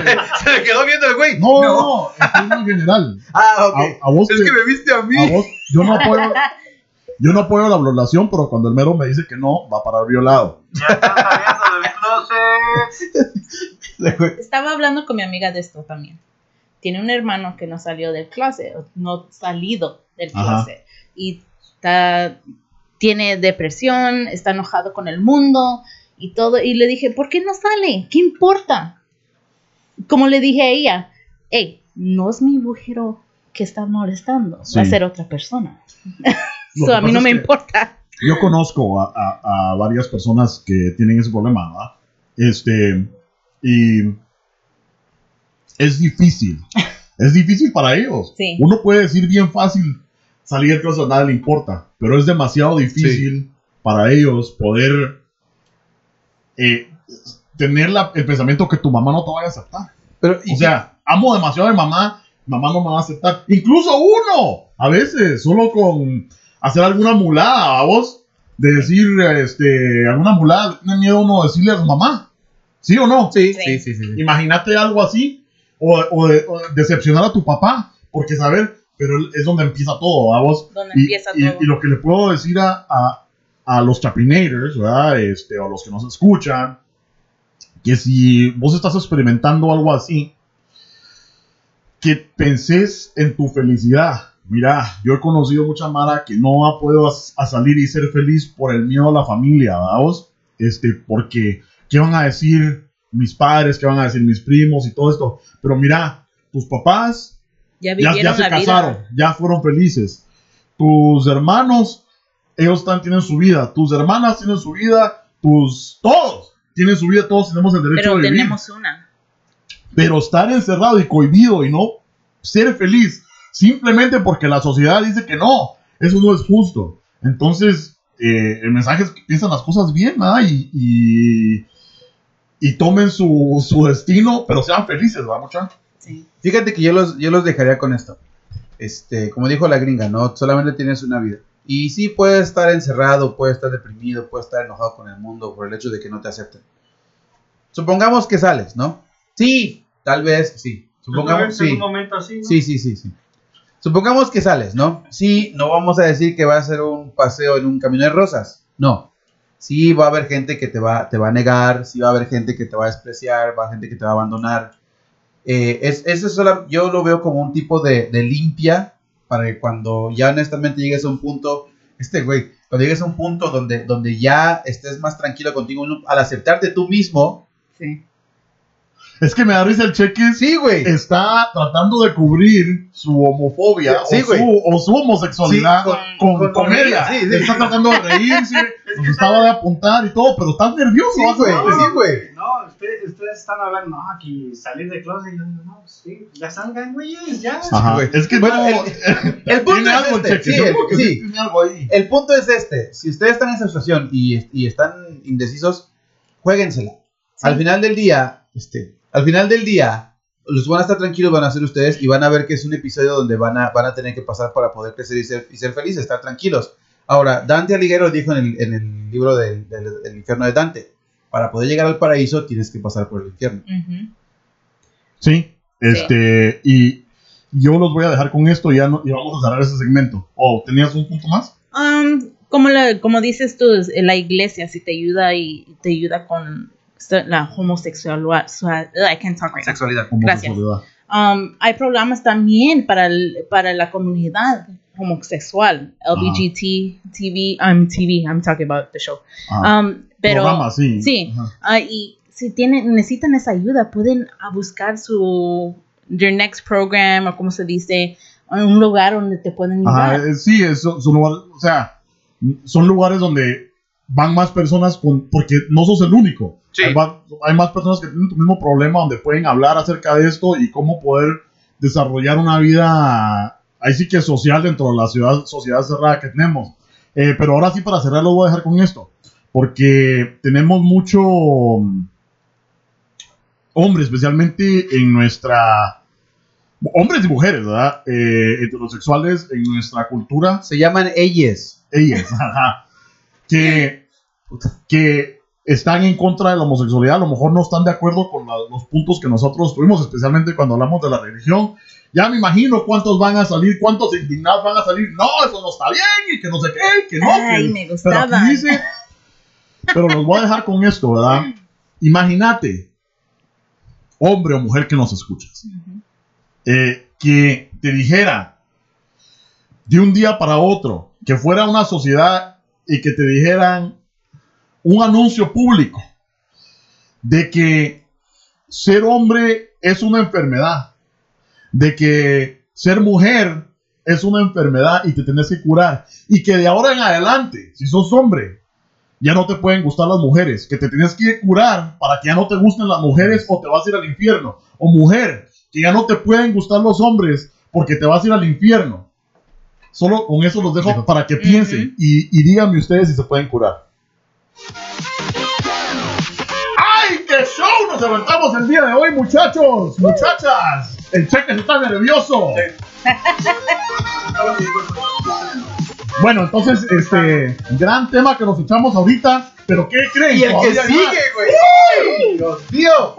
le quedó viendo el güey. No, no, no, es en general. Ah, ok. A, a vos, es te- que me viste a mí. a vos, yo no apoyo, <laughs> yo no apoyo la violación, pero cuando el mero me dice que no, va a parar violado. Ya del closet. <laughs> Estaba hablando con mi amiga de esto también. Tiene un hermano que no salió del closet, no salido del Ajá. closet. Y está, tiene depresión, está enojado con el mundo y todo. Y le dije, ¿por qué no sale? ¿Qué importa? Como le dije a ella, hey, no es mi bujero que está molestando, va a ser otra persona. <laughs> So, a mí no me importa. Yo conozco a, a- a varias personas que tienen ese problema, ¿verdad? Este, y es difícil. <laughs> Es difícil para ellos. Sí. Uno puede decir bien fácil salir del closet, a nadie le importa, pero es demasiado difícil para ellos poder eh, tener la- el pensamiento que tu mamá no te vaya a aceptar. Pero, ¿y O sea, amo demasiado a mi mamá, mamá no me va a aceptar. Incluso uno, a veces, solo con hacer alguna mulada, a vos, de decir, este, alguna mulada, tiene miedo uno de decirle a su mamá. ¿Sí o no? Sí, Sí. sí, sí, sí. sí. Imagínate algo así, o, o de- o decepcionar a tu papá, porque saber, pero es donde empieza todo, a vos. Donde Y, empieza y- todo. y lo que le puedo decir a, a, a los chapinators, ¿verdad? Este, o a los que nos escuchan, que si vos estás experimentando algo así, que penses en tu felicidad. Mira, yo he conocido mucha Mara que no ha podido a salir y ser feliz por el miedo a la familia, vos? Este, porque, ¿qué van a decir mis padres? ¿Qué van a decir mis primos y todo esto? Pero mira, tus papás Ya ya, vivieron ya se casaron, vida. ya fueron felices. Tus hermanos, ellos están, tienen su vida. Tus hermanas tienen su vida. Tus, todos tienen su vida. Todos tenemos el derecho Pero de vivir. tenemos una. Pero estar encerrado y cohibido y no ser feliz simplemente porque la sociedad dice que no, eso no es justo. Entonces, eh, el mensaje es que piensan las cosas bien ¿verdad? y, y, y tomen su, su destino, pero sean felices, ¿verdad, muchachos? Sí. Fíjate que yo los, yo los dejaría con esto. Este, como dijo la gringa, ¿no? Solamente tienes una vida. Y sí, puedes estar encerrado, puedes estar deprimido, puedes estar enojado con el mundo por el hecho de que no te acepten. Supongamos que sales, ¿no? Sí, tal vez, sí. Supongamos, sí. un momento así, ¿no? Sí, sí, sí, sí. Supongamos que sales, ¿no? Sí, no vamos a decir que va a ser un paseo en un camino de rosas. No. Sí, va a haber gente que te va, te va a negar, sí va a haber gente que te va a despreciar, va a haber gente que te va a abandonar. Eh, es, eso es yo lo veo como un tipo de, de limpia para que cuando ya honestamente llegues a un punto, este güey, cuando llegues a un punto donde, donde ya estés más tranquilo contigo al aceptarte tú mismo. Sí. Es que me da risa el cheque. Sí, güey. está tratando de cubrir su homofobia Sí, o, güey. su, o su homosexualidad Sí, con, con- con comedia. comedia, sí, sí. Está tratando de reírse, <laughs> nos estaba de apuntar y todo, pero está nervioso. Sí, güey. Sí, güey. No, ustedes están hablando, no, aquí salir de closet. Y yo digo, no, pues sí, ya salgan, güeyes, ya. Ajá. Es que Bueno, no, el- El punto es algo este, cheque. sí, el- sí. sí tiene algo ahí. El punto es este. Si ustedes están en esa situación y, y están indecisos, jueguensela. Al final del día, este, al final del día, los van a estar tranquilos, van a ser ustedes y van a ver que es un episodio donde van a, van a tener que pasar para poder crecer y ser, y ser felices, estar tranquilos. Ahora, Dante Alighieri dijo en el, en el libro del, del- del infierno de Dante, para poder llegar al paraíso tienes que pasar por el infierno. Sí, este, y yo los voy a dejar con esto y ya no, y vamos a cerrar ese segmento. ¿O tenías un punto más? Um, como, la- como dices tú, la iglesia si te ayuda y te ayuda con la homosexualidad. I can't talk right now. Sexualidad. Gracias. Homosexualidad. Um, hay programas también para, el- para la comunidad homosexual, LBGT, TV, I'm TV, I'm talking about the show. Ajá. Um, pero, Programa, sí. sí. Ajá. ah, y si tienen, necesitan esa ayuda, pueden buscar su, their next program, o como se dice, un lugar donde te pueden ayudar. eh, sí, es, son, son lugares, o sea, son lugares donde van más personas con, porque no sos el único. Sí. Hay, más personas que tienen tu mismo problema donde pueden hablar acerca de esto y cómo poder desarrollar una vida, ahí sí que social dentro de la ciudad, sociedad cerrada que tenemos. Eh, pero ahora sí, para cerrar, lo voy a dejar con esto, porque tenemos mucho hombres, especialmente en nuestra hombres y mujeres, ¿verdad? Eh, heterosexuales en nuestra cultura, Se llaman ellas. ellas, <laughs> ajá, que, que están en contra de la homosexualidad, a lo mejor no están de acuerdo con la- los puntos que nosotros tuvimos, especialmente cuando hablamos de la religión. Ya me imagino cuántos van a salir, cuántos indignados van a salir. No, eso no está bien, y que no sé qué, que no. Ay, que- me gustaba. dice, pero los voy a dejar con esto, ¿verdad? Imagínate, hombre o mujer que nos escuchas, eh, que te dijera de un día para otro que fuera una sociedad y que te dijeran un anuncio público de que ser hombre es una enfermedad, de que ser mujer es una enfermedad y te tenés que curar, y que de ahora en adelante, si sos hombre, ya no te pueden gustar las mujeres, que te tienes que curar para que ya no te gusten las mujeres o te vas a ir al infierno, o mujer, que ya no te pueden gustar los hombres porque te vas a ir al infierno. Solo con eso los dejo para que piensen y, y díganme ustedes si se pueden curar. ¡Ay, qué show nos aventamos el día de hoy, muchachos! ¡Muchachas! El cheque está nervioso. Bueno, entonces, este, gran tema que nos echamos ahorita, pero ¿qué creen? Y el que Todavía hay sigue, más. güey. Dios mío.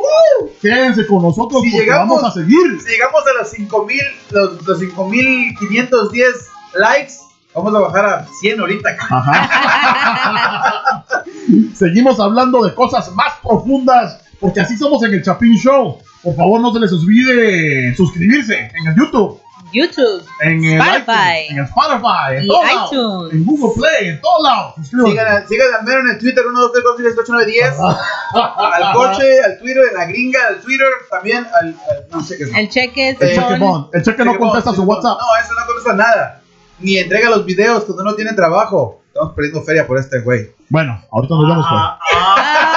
Quédense con nosotros Si porque llegamos- vamos a seguir. Si llegamos a los 5000, los, los 5510 likes, vamos a bajar a 100 ahorita. Ajá. <laughs> Seguimos hablando de cosas más profundas, porque así somos en el Chapín Show. Por favor, no se les olvide suscribirse en el YouTube, YouTube, en el Spotify. iTunes, en el Spotify, en Y iTunes. en Google Play, en todos lados. Sigan, al mero en el Twitter 1, 2, 3, 4, 5, 6, 8, 9, 10. Al coche, al Twitter, en la gringa, al Twitter, también al. al- no sé qué es. el cheque es El cheque. El cheque no contesta su WhatsApp. No, eso no contesta nada. Ni entrega los videos cuando no tiene trabajo. Estamos perdiendo feria por este güey. Bueno, ahorita nos vemos. Ah, ah,